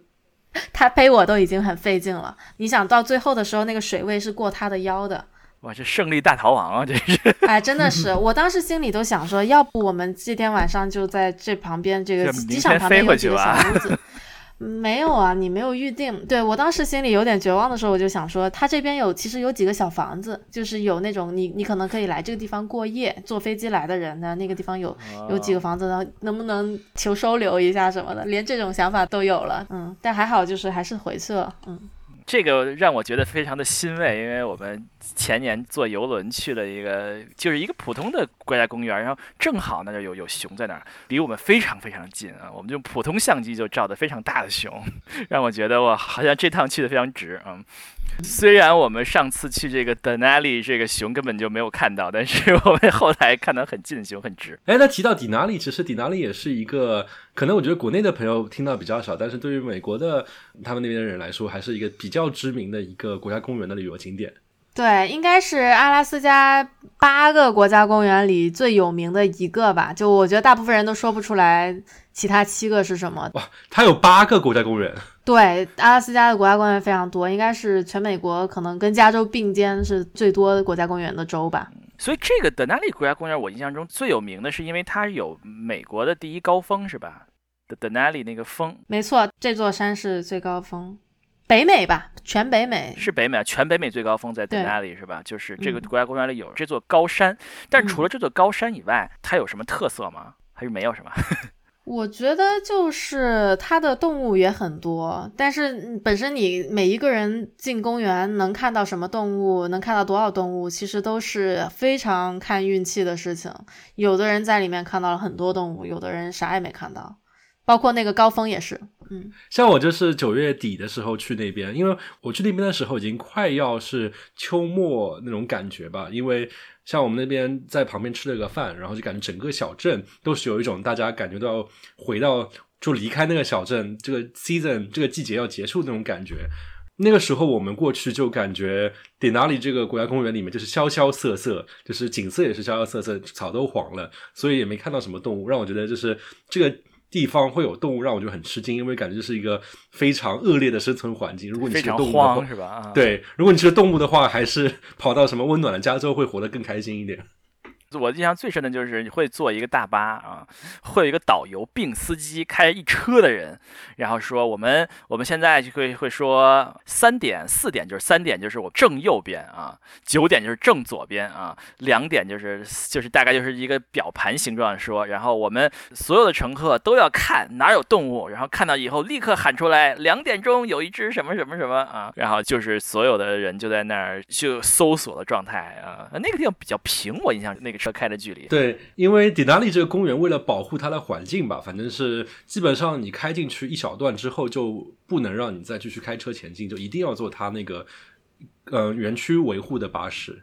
[SPEAKER 4] 他背我都已经很费劲了。你想到最后的时候，那个水位是过他的腰的，
[SPEAKER 1] 哇，这胜利大逃亡啊，这是。
[SPEAKER 4] 哎，真的是，我当时心里都想说，要不我们这天晚上就在这旁边这个机场旁边有几个小屋子。没有啊，你没有预定。对我当时心里有点绝望的时候，我就想说，他这边有其实有几个小房子，就是有那种你你可能可以来这个地方过夜，坐飞机来的人呢，那个地方有有几个房子呢，能不能求收留一下什么的，连这种想法都有了。嗯，但还好就是还是回去了。嗯，
[SPEAKER 1] 这个让我觉得非常的欣慰，因为我们前年坐游轮去了一个，就是一个普通的国家公园，然后正好那就有有熊在那儿，离我们非常非常近啊，我们就普通相机就照的非常大的熊，让我觉得我好像这趟去的非常值啊。嗯虽然我们上次去这个 Denali 这个熊根本就没有看到，但是 我们后来看到很近的熊很值。
[SPEAKER 3] 哎，那提到底哪里，其实底哪里也是一个，可能我觉得国内的朋友听到比较少，但是对于美国的他们那边的人来说，还是一个比较知名的一个国家公园的旅游景点。
[SPEAKER 4] 对，应该是阿拉斯加八个国家公园里最有名的一个吧。就我觉得大部分人都说不出来其他七个是什么。
[SPEAKER 3] 哇，它有八个国家公园，
[SPEAKER 4] 对，阿拉斯加的国家公园非常多，应该是全美国可能跟加州并肩是最多的国家公园的州吧。
[SPEAKER 1] 所以这个 Denali 国家公园，我印象中最有名的是因为它有美国的第一高峰，是吧？Denali 那个峰
[SPEAKER 4] 没错，这座山是最高峰，北美吧，全北美。
[SPEAKER 1] 是北美啊，全北美最高峰在
[SPEAKER 4] 对
[SPEAKER 1] Denali 是吧？就是这个
[SPEAKER 4] 嗯
[SPEAKER 1] 国家公园里有这座高山，但除
[SPEAKER 4] 嗯
[SPEAKER 1] 了这座高山以外，它有什么特色吗？还是没有什么？
[SPEAKER 4] 我觉得就是它的动物也很多，但是嗯本身你每一个人进公园能看到什么动物，能看到多少动物，其实都是非常看运气的事情。有的人在里面看到了很多动物，有的人啥也没看到，包括那个高峰也是。嗯，
[SPEAKER 3] 像我就是九月底的时候去那边，因为我去那边的时候已经快要是秋末那种感觉吧。因为像我们那边在旁边吃了个饭，然后就感觉整个小镇都是有一种大家感觉到回到就离开那个小镇，这个 season 这个季节要结束那种感觉。那个时候我们过去就感觉典纳里这个国家公园里面就是萧萧瑟瑟，就是景色也是萧萧瑟瑟，草都黄了，所以也没看到什么动物，让我觉得就是这个地方会有动物，让我就很吃惊，因为感觉这是一个非常恶劣的生存环境。如果你是个动物的话，
[SPEAKER 1] 是吧？啊，。
[SPEAKER 3] 对，如果你是个动物的话，还是跑到什么温暖的加州会活得更开心一点。
[SPEAKER 1] 我印象最深的就是你会坐一个大巴啊，会有一个导游并司机开着一车的人，然后说我们我们现在就会会说三点四点就是三点就是我正右边啊，九点就是正左边啊，两点就是就是大概就是一个表盘形状说，然后我们所有的乘客都要看哪有动物，然后看到以后立刻喊出来两点钟有一只什么什么什么啊，然后就是所有的人就在那儿就搜索的状态啊，那个地方比较平，我印象那个车开的距离。
[SPEAKER 3] 对，因为迪纳利这个公园为了保护它的环境吧，反正是基本上你开进去一小段之后，就不能让你再继续开车前进，就一定要坐它那个呃园区维护的巴士。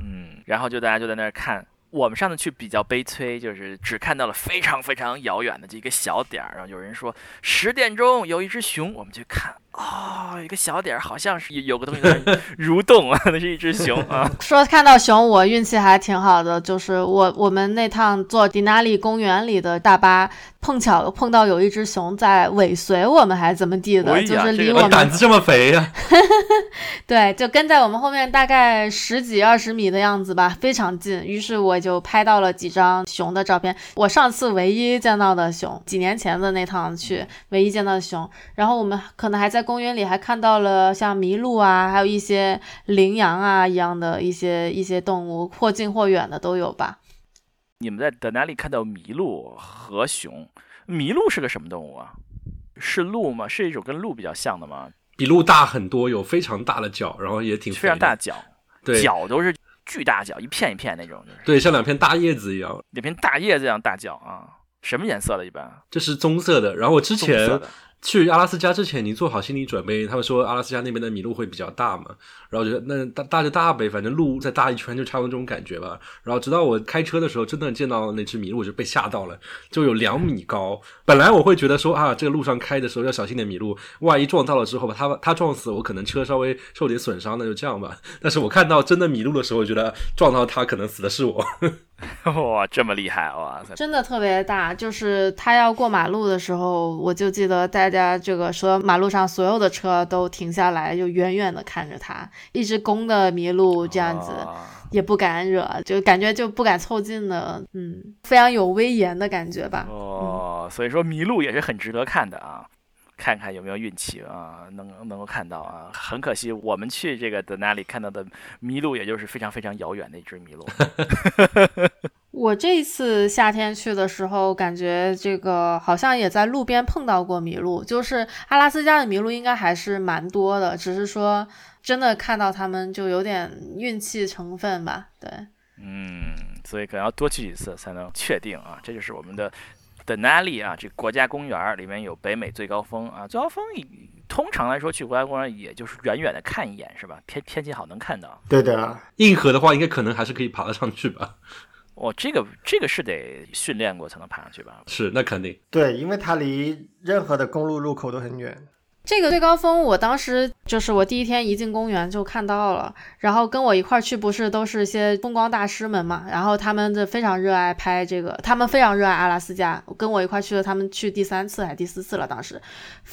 [SPEAKER 1] 嗯，然后就大家就在那儿看。我们上次去比较悲催，就是只看到了非常非常遥远的这一个小点儿，然后有人说十点钟有一只熊，我们去看，哦，一个小点儿，好像是有有个东西在蠕动啊，那是一只熊 啊。
[SPEAKER 4] 说看到熊，我运气还挺好的，就是我我们那趟坐迪纳利公园里的大巴，碰巧碰到有一只熊在尾随我们，还怎么地的，
[SPEAKER 1] 哎
[SPEAKER 4] 就是离
[SPEAKER 1] 这个
[SPEAKER 4] 我们
[SPEAKER 3] 胆子这么肥呀、
[SPEAKER 4] 对，就跟在我们后面大概十几二十米的样子吧，非常近。于是我就拍到了几张熊的照片，我上次唯一见到的熊，几年前的那趟去唯一见到的熊。然后我们可能还在公园里还看到了像麋鹿啊，还有一些羚羊啊一样的一些一些动物，或近或远的都有吧。
[SPEAKER 1] 你们在德纳利看到麋鹿和熊，麋鹿是个什么动物啊？是鹿吗？是一种跟鹿比较像的吗？
[SPEAKER 3] 比鹿大很多，有非常大的脚，然后也挺
[SPEAKER 1] 非常大，脚，
[SPEAKER 3] 对
[SPEAKER 1] 脚都是巨大脚，一片一片那种，就是
[SPEAKER 3] 对，像两片大叶子一样。
[SPEAKER 1] 两片大叶子一样大脚啊。什么颜色的？一般
[SPEAKER 3] 这是棕色的。然后我之前。去阿拉斯加之前，你做好心理准备。他们说阿拉斯加那边的麋鹿会比较大嘛，然后觉得那大大就大呗，反正鹿再大一圈就差不多这种感觉吧。然后直到我开车的时候，真的见到那只麋鹿，我就被吓到了，就有两米高。本来我会觉得说啊，这个路上开的时候要小心点麋鹿，万一撞到了之后把它它撞死，我可能车稍微受点损伤，那就这样吧。但是我看到真的麋鹿的时候，我觉得撞到它可能死的是我。
[SPEAKER 1] 哇，这么厉害哇塞！
[SPEAKER 4] 真的特别大，就是他要过马路的时候，我就记得大家这个说马路上所有的车都停下来，就远远的看着他，一直公的麋鹿这样子。
[SPEAKER 1] 啊
[SPEAKER 4] 也不敢惹，就感觉就不敢凑近的，嗯，非常有威严的感觉吧。
[SPEAKER 1] 哦，所以说麋鹿也是很值得看的啊，看看有没有运气啊，能能够看到啊。很可惜，我们去这个德纳里看到的麋鹿，也就是非常非常遥远的一只麋鹿。
[SPEAKER 4] 我这次夏天去的时候，感觉这个好像也在路边碰到过麋鹿，就是阿拉斯加的麋鹿应该还是蛮多的，只是说真的看到它们就有点运气成分吧。对，
[SPEAKER 1] 嗯，所以可能要多去几次才能确定啊。这就是我们的德纳利啊，这国家公园里面有北美最高峰啊，最高峰通常来说去国家公园也就是远远的看一眼是吧？天天气好能看到。
[SPEAKER 2] 对的，
[SPEAKER 3] 硬核的话，应该可能还是可以爬得上去吧？
[SPEAKER 1] 哦，这个这个是得训练过才能爬上去吧？
[SPEAKER 3] 是，那肯定。
[SPEAKER 2] 对，因为它离任何的公路入口都很远。
[SPEAKER 4] 这个最高峰，我当时就是我第一天一进公园就看到了，然后跟我一块儿去不是都是些风光大师们嘛，然后他们就非常热爱拍这个，他们非常热爱阿拉斯加，跟我一块儿去的，他们去第三次还是第四次了，当时，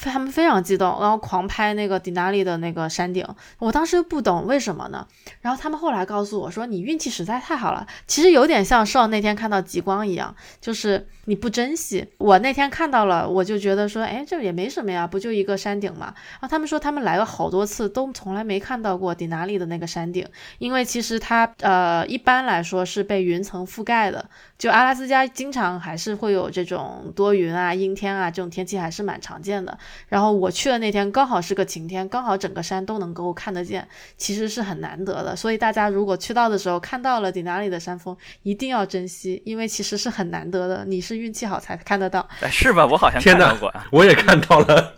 [SPEAKER 4] 他们非常激动，然后狂拍那个迪纳利的那个山顶，我当时不懂为什么呢，然后他们后来告诉我说，你运气实在太好了，其实有点像上那天看到极光一样，就是你不珍惜。我那天看到了，我就觉得说，哎，这也没什么呀，不就一个山顶嘛。然后他们说他们来了好多次，都从来没看到过迪纳利的那个山顶，因为其实它呃一般来说是被云层覆盖的。就阿拉斯加经常还是会有这种多云啊、阴天啊这种天气还是蛮常见的。然后我去的那天刚好是个晴天，刚好整个山都能够看得见，其实是很难得的。所以大家如果去到的时候看到了迪纳利的山峰，一定要珍惜，因为其实是很难得的，你是运气好才看得到。
[SPEAKER 1] 哎，是吧？我好像
[SPEAKER 3] 天哪
[SPEAKER 1] 看到过，
[SPEAKER 3] 我也看到了，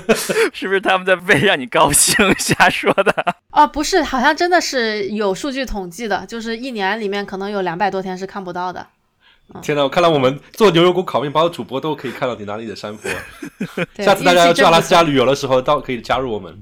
[SPEAKER 1] 是不是他们在为让你高兴瞎说的？
[SPEAKER 4] 啊，不是，好像真的是有数据统计的，就是一年里面可能有两百多天是看不到的。
[SPEAKER 3] 天哪！看来我们做牛油果烤面包的主播都可以看到迪纳利的山坡。
[SPEAKER 4] 对
[SPEAKER 3] 下次大家要去阿拉斯加旅游的时候，到可以加入我们。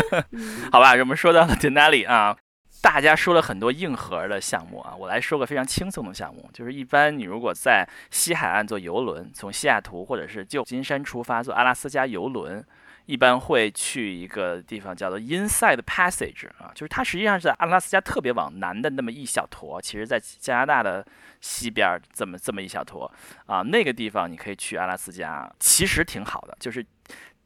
[SPEAKER 1] 好吧，我们说到了 Denali 啊，大家说了很多硬核的项目啊，我来说个非常轻松的项目，就是一般你如果在西海岸坐游轮，从西雅图或者是旧金山出发坐阿拉斯加游轮。一般会去一个地方叫做 Inside Passage 啊，就是它实际上是在阿拉斯加特别往南的那么一小坨，其实在加拿大的西边这么这么一小坨啊，那个地方你可以去阿拉斯加，其实挺好的，就是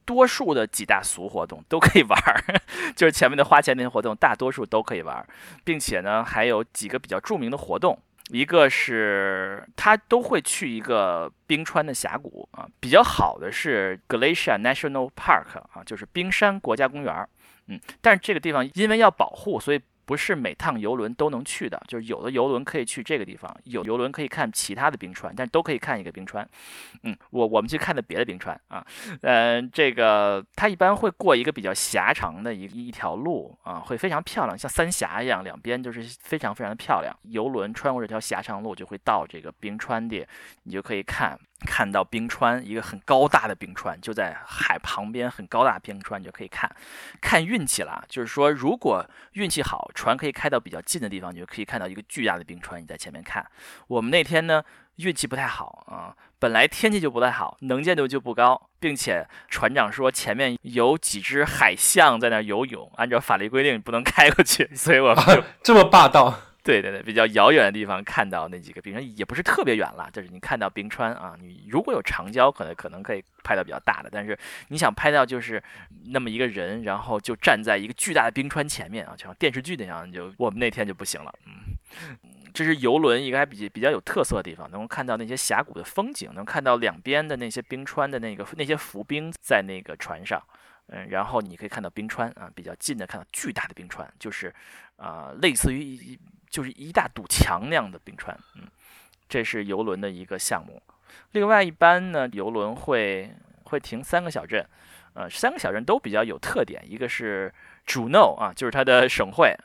[SPEAKER 1] 多数的几大俗活动都可以玩儿，就是前面的花钱那些活动，大多数都可以玩儿，并且呢还有几个比较著名的活动。一个是他都会去一个冰川的峡谷啊，比较好的是 Glacier National Park 啊，就是冰山国家公园儿。嗯，但是这个地方因为要保护，所以不是每趟游轮都能去的。就是有的游轮可以去这个地方，有游轮可以看其他的冰川，但都可以看一个冰川。嗯，我我们去看的别的冰川啊，嗯、这个它一般会过一个比较狭长的一一条路啊，会非常漂亮，像三峡一样，两边就是非常非常的漂亮。游轮穿过这条狭长路就会到这个冰川地，你就可以看看到冰川，一个很高大的冰川，就在海旁边，很高大的冰川，你就可以看。看运气了，就是说，如果运气好，船可以开到比较近的地方，你就可以看到一个巨大的冰川。你在前面看。我们那天呢，运气不太好啊，本来天气就不太好，能见度就不高，并且船长说前面有几只海象在那游泳，按照法律规定不能开过去，所以我们就
[SPEAKER 3] 这么霸道。
[SPEAKER 1] 对对对，比较遥远的地方看到那几个冰川，也不是特别远了，就是你看到冰川啊。你如果有长焦，可能可能可以拍到比较大的，但是你想拍到就是那么一个人，然后就站在一个巨大的冰川前面啊，就像电视剧那样，就我们那天就不行了。嗯，这是游轮一个还比比较有特色的地方，能够看到那些峡谷的风景，能看到两边的那些冰川的那个那些浮冰在那个船上。嗯，然后你可以看到冰川啊，比较近的看到巨大的冰川，就是啊，类似于。就是一大堵墙那样的冰川，嗯，这是游轮的一个项目。另外，一般呢，游轮会会停三个小镇，呃，三个小镇都比较有特点。一个是主诺啊，就是它的省会。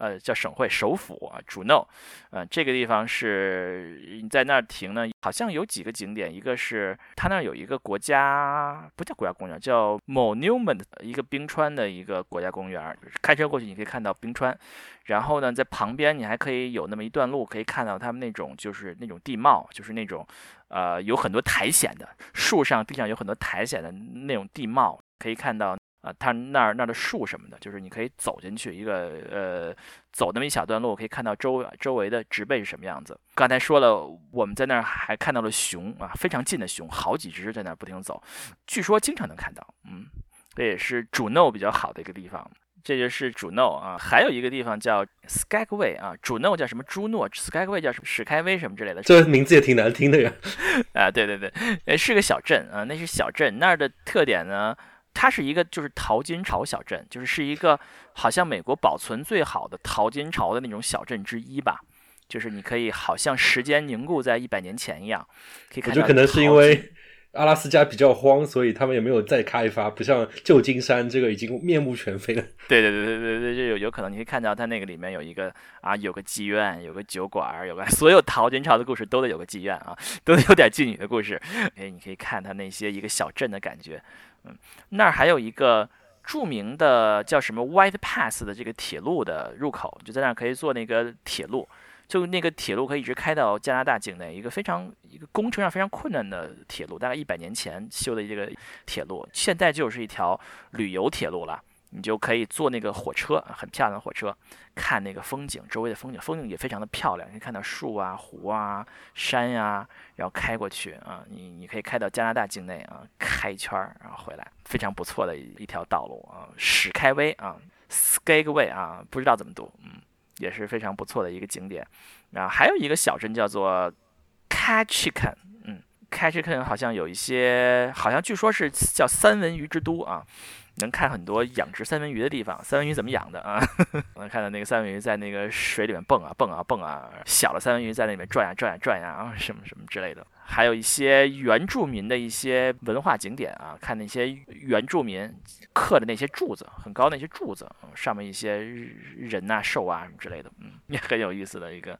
[SPEAKER 1] 呃，叫省会首府啊，主诺，呃，这个地方是你在那儿停呢，好像有几个景点，一个是它那儿有一个国家不叫国家公园，叫 Monument，一个冰川的一个国家公园，开车过去你可以看到冰川，然后呢，在旁边你还可以有那么一段路可以看到他们那种就是那种地貌，就是那种呃有很多苔藓的树上地上有很多苔藓的那种地貌，可以看到。啊，它那儿那儿的树什么的，就是你可以走进去一个呃，走那么一小段路，可以看到周周围的植被是什么样子。刚才说了，我们在那儿还看到了熊啊，非常近的熊，好几只在那儿不停走，据说经常能看到。嗯，这也是主 no 比较好的一个地方。这就是主 no 啊，还有一个地方叫 Skagway 啊，主 no 叫什么朱诺，Skagway 叫什么史开威什么之类的。
[SPEAKER 3] 这名字也挺难听的呀。
[SPEAKER 1] 啊，对对对，呃，是个小镇啊，那是小镇，那儿的特点呢。它是一个就是淘金潮小镇，就是是一个好像美国保存最好的淘金潮的那种小镇之一吧。就是你可以好像时间凝固在一百年前一样，可以看。
[SPEAKER 3] 我觉得可能是因为 阿拉斯加比较荒，所以他们也没有再开发，不像旧金山这个已经面目全非了。
[SPEAKER 1] 对对对对对对，就有有可能你可以看到它那个里面有一个啊，有个妓院，有个酒馆，有个 所有淘金潮的故事都得有个妓院啊，都得有点妓女的故事。哎，你可以看它那些一个小镇的感觉。嗯，那儿还有一个著名的叫什么 White Pass 的这个铁路的入口，就在那儿可以坐那个铁路，就那个铁路可以一直开到加拿大境内，一个非常一个工程上非常困难的铁路，大概一百年前修的这个铁路，现在就是一条旅游铁路了。你就可以坐那个火车，很漂亮的火车，看那个风景，周围的风景，风景也非常的漂亮，可以看到树啊、湖啊、山呀，然后开过去啊，你你可以开到加拿大境内啊，开一圈儿，然后回来，非常不错的一一条道路啊，史开威啊，Skagway 啊，不知道怎么读，嗯，也是非常不错的一个景点。然后还有一个小镇叫做 Ketchikan，，Ketchikan 好像有一些，好像据说是叫三文鱼之都啊。能看很多养殖三文鱼的地方，三文鱼怎么养的啊？能看到那个三文鱼在那个水里面蹦啊蹦啊蹦啊，小的三文鱼在那里面转呀转呀转呀啊，什么什么之类的。还有一些原住民的一些文化景点啊，看那些原住民刻的那些柱子，很高那些柱子，上面一些人呐、兽啊什么之类的，嗯，也 很有意思的一个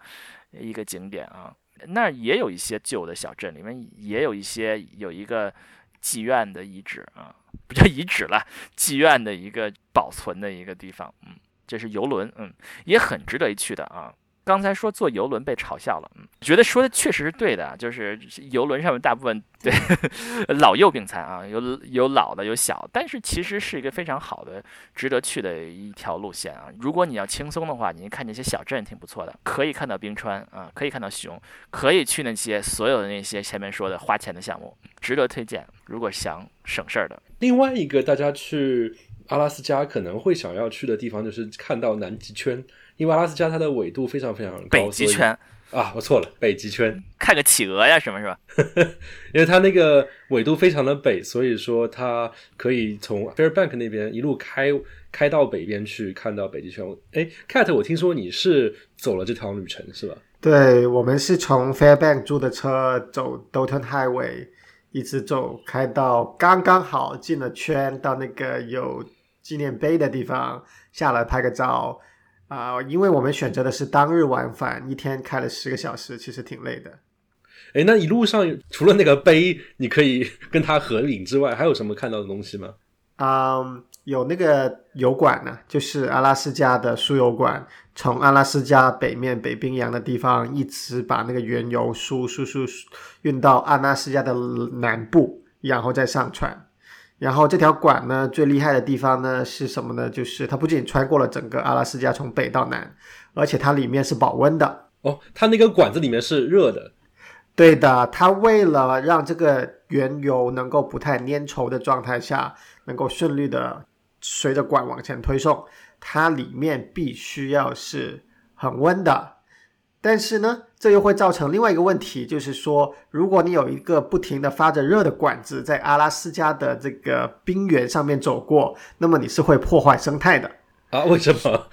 [SPEAKER 1] 一个景点啊。那儿也有一些旧的小镇，里面也有一些有一个妓院的遗址啊。不叫遗址了，妓院的一个保存的一个地方，嗯，这是游轮，嗯，也很值得一去的啊。刚才说坐游轮被嘲笑了，嗯，觉得说的确实是对的，就是游轮上面大部分对 老幼病残啊，有有老的有小，但是其实是一个非常好的、值得去的一条路线啊。如果你要轻松的话，你看那些小镇挺不错的，可以看到冰川啊，可以看到熊，可以去那些所有的那些前面说的花钱的项目，值得推荐。如果想省事儿的，
[SPEAKER 3] 另外一个大家去阿拉斯加可能会想要去的地方，就是看到南极圈。因为阿拉斯加它的纬度非常非常高，
[SPEAKER 1] 北极圈
[SPEAKER 3] 啊，我错了，北极圈，
[SPEAKER 1] 看个企鹅呀什么是吧？
[SPEAKER 3] 因为它那个纬度非常的北，所以说它可以从 Fairbank 那边一路开开到北边去看到北极圈。哎，Cat，我听说你是走了这条旅程是吧？
[SPEAKER 2] 对，我们是从 Fairbank 租的车走 Dalton Highway，一直走开到刚刚好进了圈，到那个有纪念碑的地方下来拍个照。啊，因为我们选择的是当日往返，一天开了十个小时，其实挺累的。
[SPEAKER 3] 哎，那一路上除了那个碑，你可以跟他合影之外，还有什么看到的东西吗？
[SPEAKER 2] 嗯，有那个油管呢，就是阿拉斯加的输油管，从阿拉斯加北面北冰洋的地方，一直把那个原油输输输运到阿拉斯加的南部，然后再上船。然后这条管呢，最厉害的地方呢是什么呢？就是它不仅穿过了整个阿拉斯加，从北到南，而且它里面是保温的。
[SPEAKER 3] 哦，它那个管子里面是热的。
[SPEAKER 2] 对的，它为了让这个原油能够不太粘稠的状态下，能够顺利的随着管往前推送，它里面必须要是很温的。但是呢，这又会造成另外一个问题，就是说，如果你有一个不停的发着热的管子在阿拉斯加的这个冰原上面走过，那么你是会破坏生态的
[SPEAKER 3] 啊？为什么？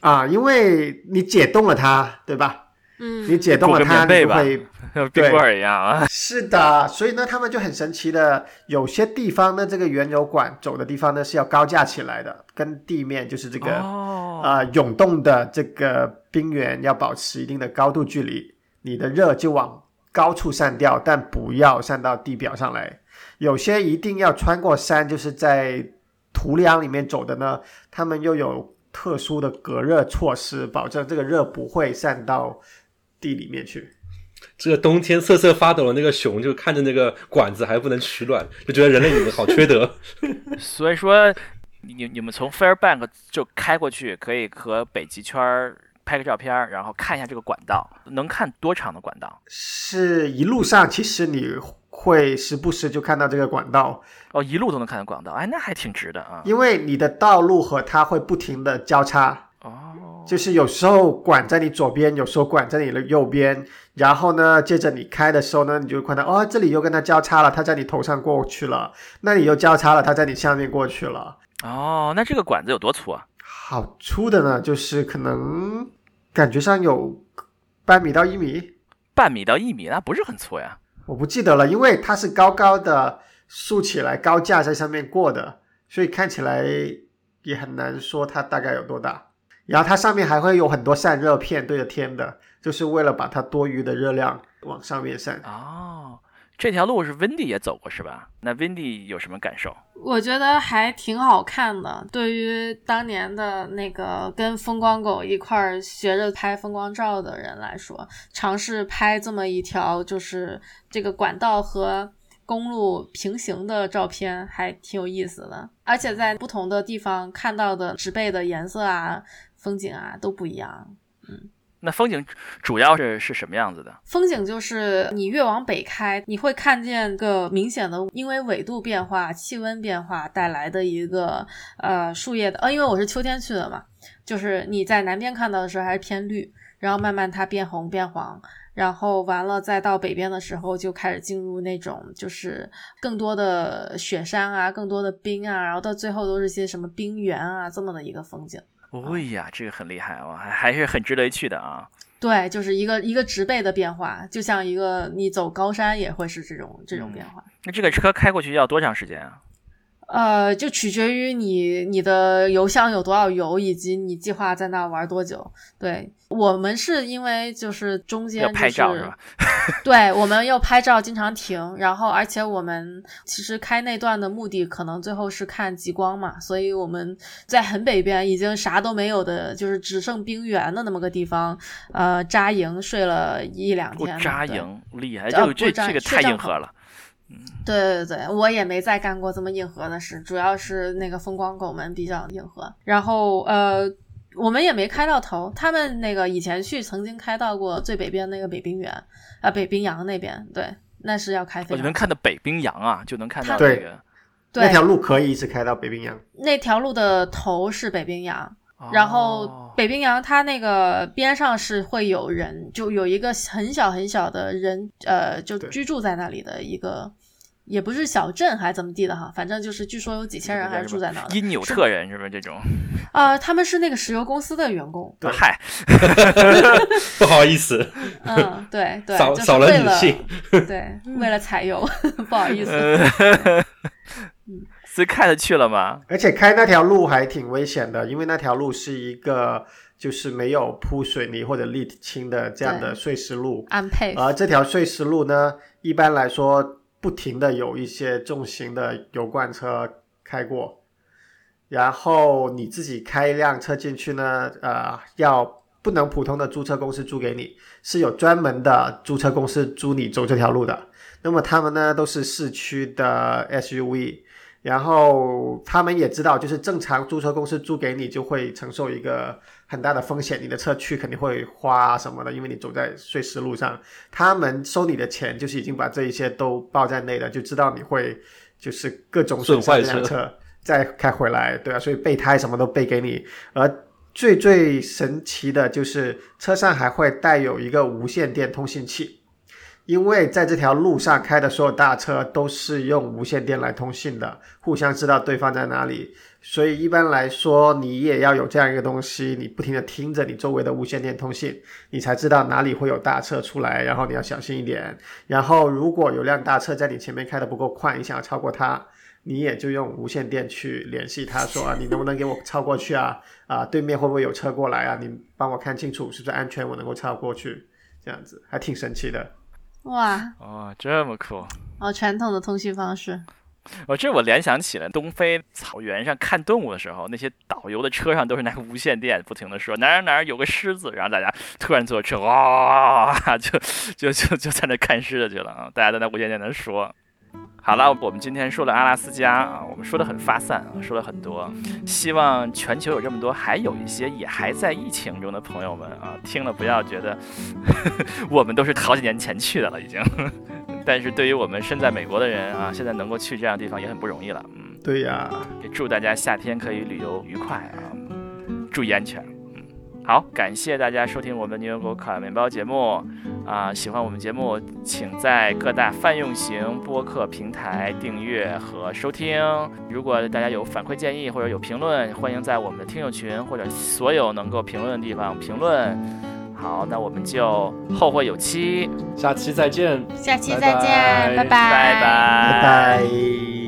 [SPEAKER 2] 啊，因为你解冻了它，对吧？
[SPEAKER 4] 嗯，
[SPEAKER 2] 你解冻了它，你就会
[SPEAKER 1] 像冰棍一样啊。
[SPEAKER 2] 是的，所以呢，他们就很神奇的，有些地方呢，这个原油管走的地方呢是要高架起来的，跟地面就是这个啊涌动的这个冰原要保持一定的高度距离，你的热就往高处散掉，但不要散到地表上来。有些一定要穿过山，就是在土壤里面走的呢，他们又有特殊的隔热措施，保证这个热不会散到。地里面去，
[SPEAKER 3] 这个冬天瑟瑟发抖的那个熊就看着那个管子还不能取暖，就觉得人类你们好缺德。
[SPEAKER 1] 所以说，你你们从 Fairbank 就开过去，可以和北极圈拍个照片，然后看一下这个管道，能看多长的管道？
[SPEAKER 2] 是一路上其实你会时不时就看到这个管道
[SPEAKER 1] 哦，一路都能看到管道，哎，那还挺值的啊。
[SPEAKER 2] 因为你的道路和它会不停的交叉
[SPEAKER 1] 哦。
[SPEAKER 2] 就是有时候管在你左边，有时候管在你的右边，然后呢，接着你开的时候呢，你就看到哦，这里又跟它交叉了，它在你头上过去了，那里又交叉了，它在你下面过去了。
[SPEAKER 1] 哦，那这个管子有多粗啊？
[SPEAKER 2] 好粗的呢，就是可能感觉上有半米到一米，
[SPEAKER 1] 半米到一米，那不是很粗呀。
[SPEAKER 2] 我不记得了，因为它是高高的竖起来，高架在上面过的，所以看起来也很难说它大概有多大。然后它上面还会有很多散热片对着天的，就是为了把它多余的热量往上面散。
[SPEAKER 1] 哦，这条路是 Wendy 也走过是吧？那 Wendy 有什么感受？
[SPEAKER 4] 我觉得还挺好看的。对于当年的那个跟风光狗一块儿学着拍风光照的人来说，尝试拍这么一条就是这个管道和公路平行的照片，还挺有意思的。而且在不同的地方看到的植被的颜色啊。风景啊都不一样，嗯，
[SPEAKER 1] 那风景主要是是什么样子的？
[SPEAKER 4] 风景就是你越往北开，你会看见个明显的，因为纬度变化、气温变化带来的一个呃树叶的，呃，因为我是秋天去的嘛，就是你在南边看到的时候还是偏绿，然后慢慢它变红变黄，然后完了再到北边的时候就开始进入那种就是更多的雪山啊，更多的冰啊，然后到最后都是些什么冰原啊这么的一个风景。
[SPEAKER 1] 哎呀，这个很厉害哦，还还是很值得一去的啊。
[SPEAKER 4] 对，就是一个一个植被的变化，就像一个你走高山也会是这种这种变化。
[SPEAKER 1] 那这个车开过去要多长时间啊？
[SPEAKER 4] 呃，就取决于你你的油箱有多少油，以及你计划在那玩多久。对我们是因为就是中间
[SPEAKER 1] 要拍照是吧？
[SPEAKER 4] 对，我们要拍照，经常停。然后，而且我们其实开那段的目的，可能最后是看极光嘛。所以我们在很北边，已经啥都没有的，就是只剩冰原的那么个地方，呃，扎营睡了一两天。
[SPEAKER 1] 扎营厉害，就这这个太硬核了。
[SPEAKER 4] 对对对，我也没再干过这么硬核的事，主要是那个风光狗们比较硬核。然后呃，我们也没开到头，他们那个以前去曾经开到过最北边那个北冰原，啊，北冰洋那边，对，那是要开。
[SPEAKER 1] 我就能看到北冰洋啊，就能看到
[SPEAKER 2] 那
[SPEAKER 1] 个。
[SPEAKER 2] 那条路可以一直开到北冰洋。
[SPEAKER 4] 那条路的头是北冰洋。然后北冰洋它那个边上是会有人，就有一个很小很小的人，呃，就居住在那里的一个，也不是小镇还怎么地的哈，反正就是据说有几千人还是住在那。
[SPEAKER 1] 因纽特人是不是这种？
[SPEAKER 4] 啊，他们是那个石油公司的员工。
[SPEAKER 1] 嗨，
[SPEAKER 3] 不好意思。
[SPEAKER 4] 嗯，对对，
[SPEAKER 3] 少少了女性。
[SPEAKER 4] 对，为了采油，不好意思。
[SPEAKER 1] 嗯。所以开着去了吗？
[SPEAKER 2] 而且开那条路还挺危险的，因为那条路是一个就是没有铺水泥或者沥青的这样的碎石路。
[SPEAKER 4] 安配
[SPEAKER 2] 而这条碎石路呢，一般来说不停的有一些重型的油罐车开过，然后你自己开一辆车进去呢，呃，要不能普通的租车公司租给你，是有专门的租车公司租你走这条路的。那么他们呢都是市区的 SUV，然后他们也知道，就是正常租车公司租给你就会承受一个很大的风险，你的车去肯定会花什么的，因为你走在碎石路上。他们收你的钱就是已经把这一些都包在内的，就知道你会就是各种损坏这辆车再开回来，对啊，所以备胎什么都备给你。而最最神奇的就是车上还会带有一个无线电通信器。因为在这条路上开的所有大车都是用无线电来通信的，互相知道对方在哪里，所以一般来说你也要有这样一个东西，你不停的听着你周围的无线电通信，你才知道哪里会有大车出来，然后你要小心一点。然后如果有辆大车在你前面开的不够快，你想要超过它，你也就用无线电去联系他说啊，你能不能给我超过去啊？啊，对面会不会有车过来啊？你帮我看清楚是不是安全，我能够超过去，这样子还挺神奇的。
[SPEAKER 4] 哇，
[SPEAKER 1] 哦，这么酷！
[SPEAKER 4] 哦，传统的通讯方式，
[SPEAKER 1] 哦，这我联想起了东非草原上看动物的时候，那些导游的车上都是拿个无线电，不停的说哪儿哪儿有个狮子，然后大家突然坐车哇，就就就就在那看狮子去了啊！大家都在无线电那说。好了，我们今天说了阿拉斯加啊，我们说的很发散啊，说了很多。希望全球有这么多，还有一些也还在疫情中的朋友们啊，听了不要觉得 我们都是好几年前去的了已经。但是对于我们身在美国的人啊，现在能够去这样的地方也很不容易了。嗯，
[SPEAKER 2] 对呀，
[SPEAKER 1] 也祝大家夏天可以旅游愉快啊，注意安全。嗯，好，感谢大家收听我们牛油果烤面包节目啊！喜欢我们节目，请在各大泛用型播客平台订阅和收听。如果大家有反馈建议或者有评论，欢迎在我们的听友群或者所有能够评论的地方评论。好，那我们就后会有期，
[SPEAKER 3] 下期再见。
[SPEAKER 4] 下期再见，
[SPEAKER 3] 拜
[SPEAKER 4] 拜
[SPEAKER 1] 拜拜
[SPEAKER 2] 拜拜。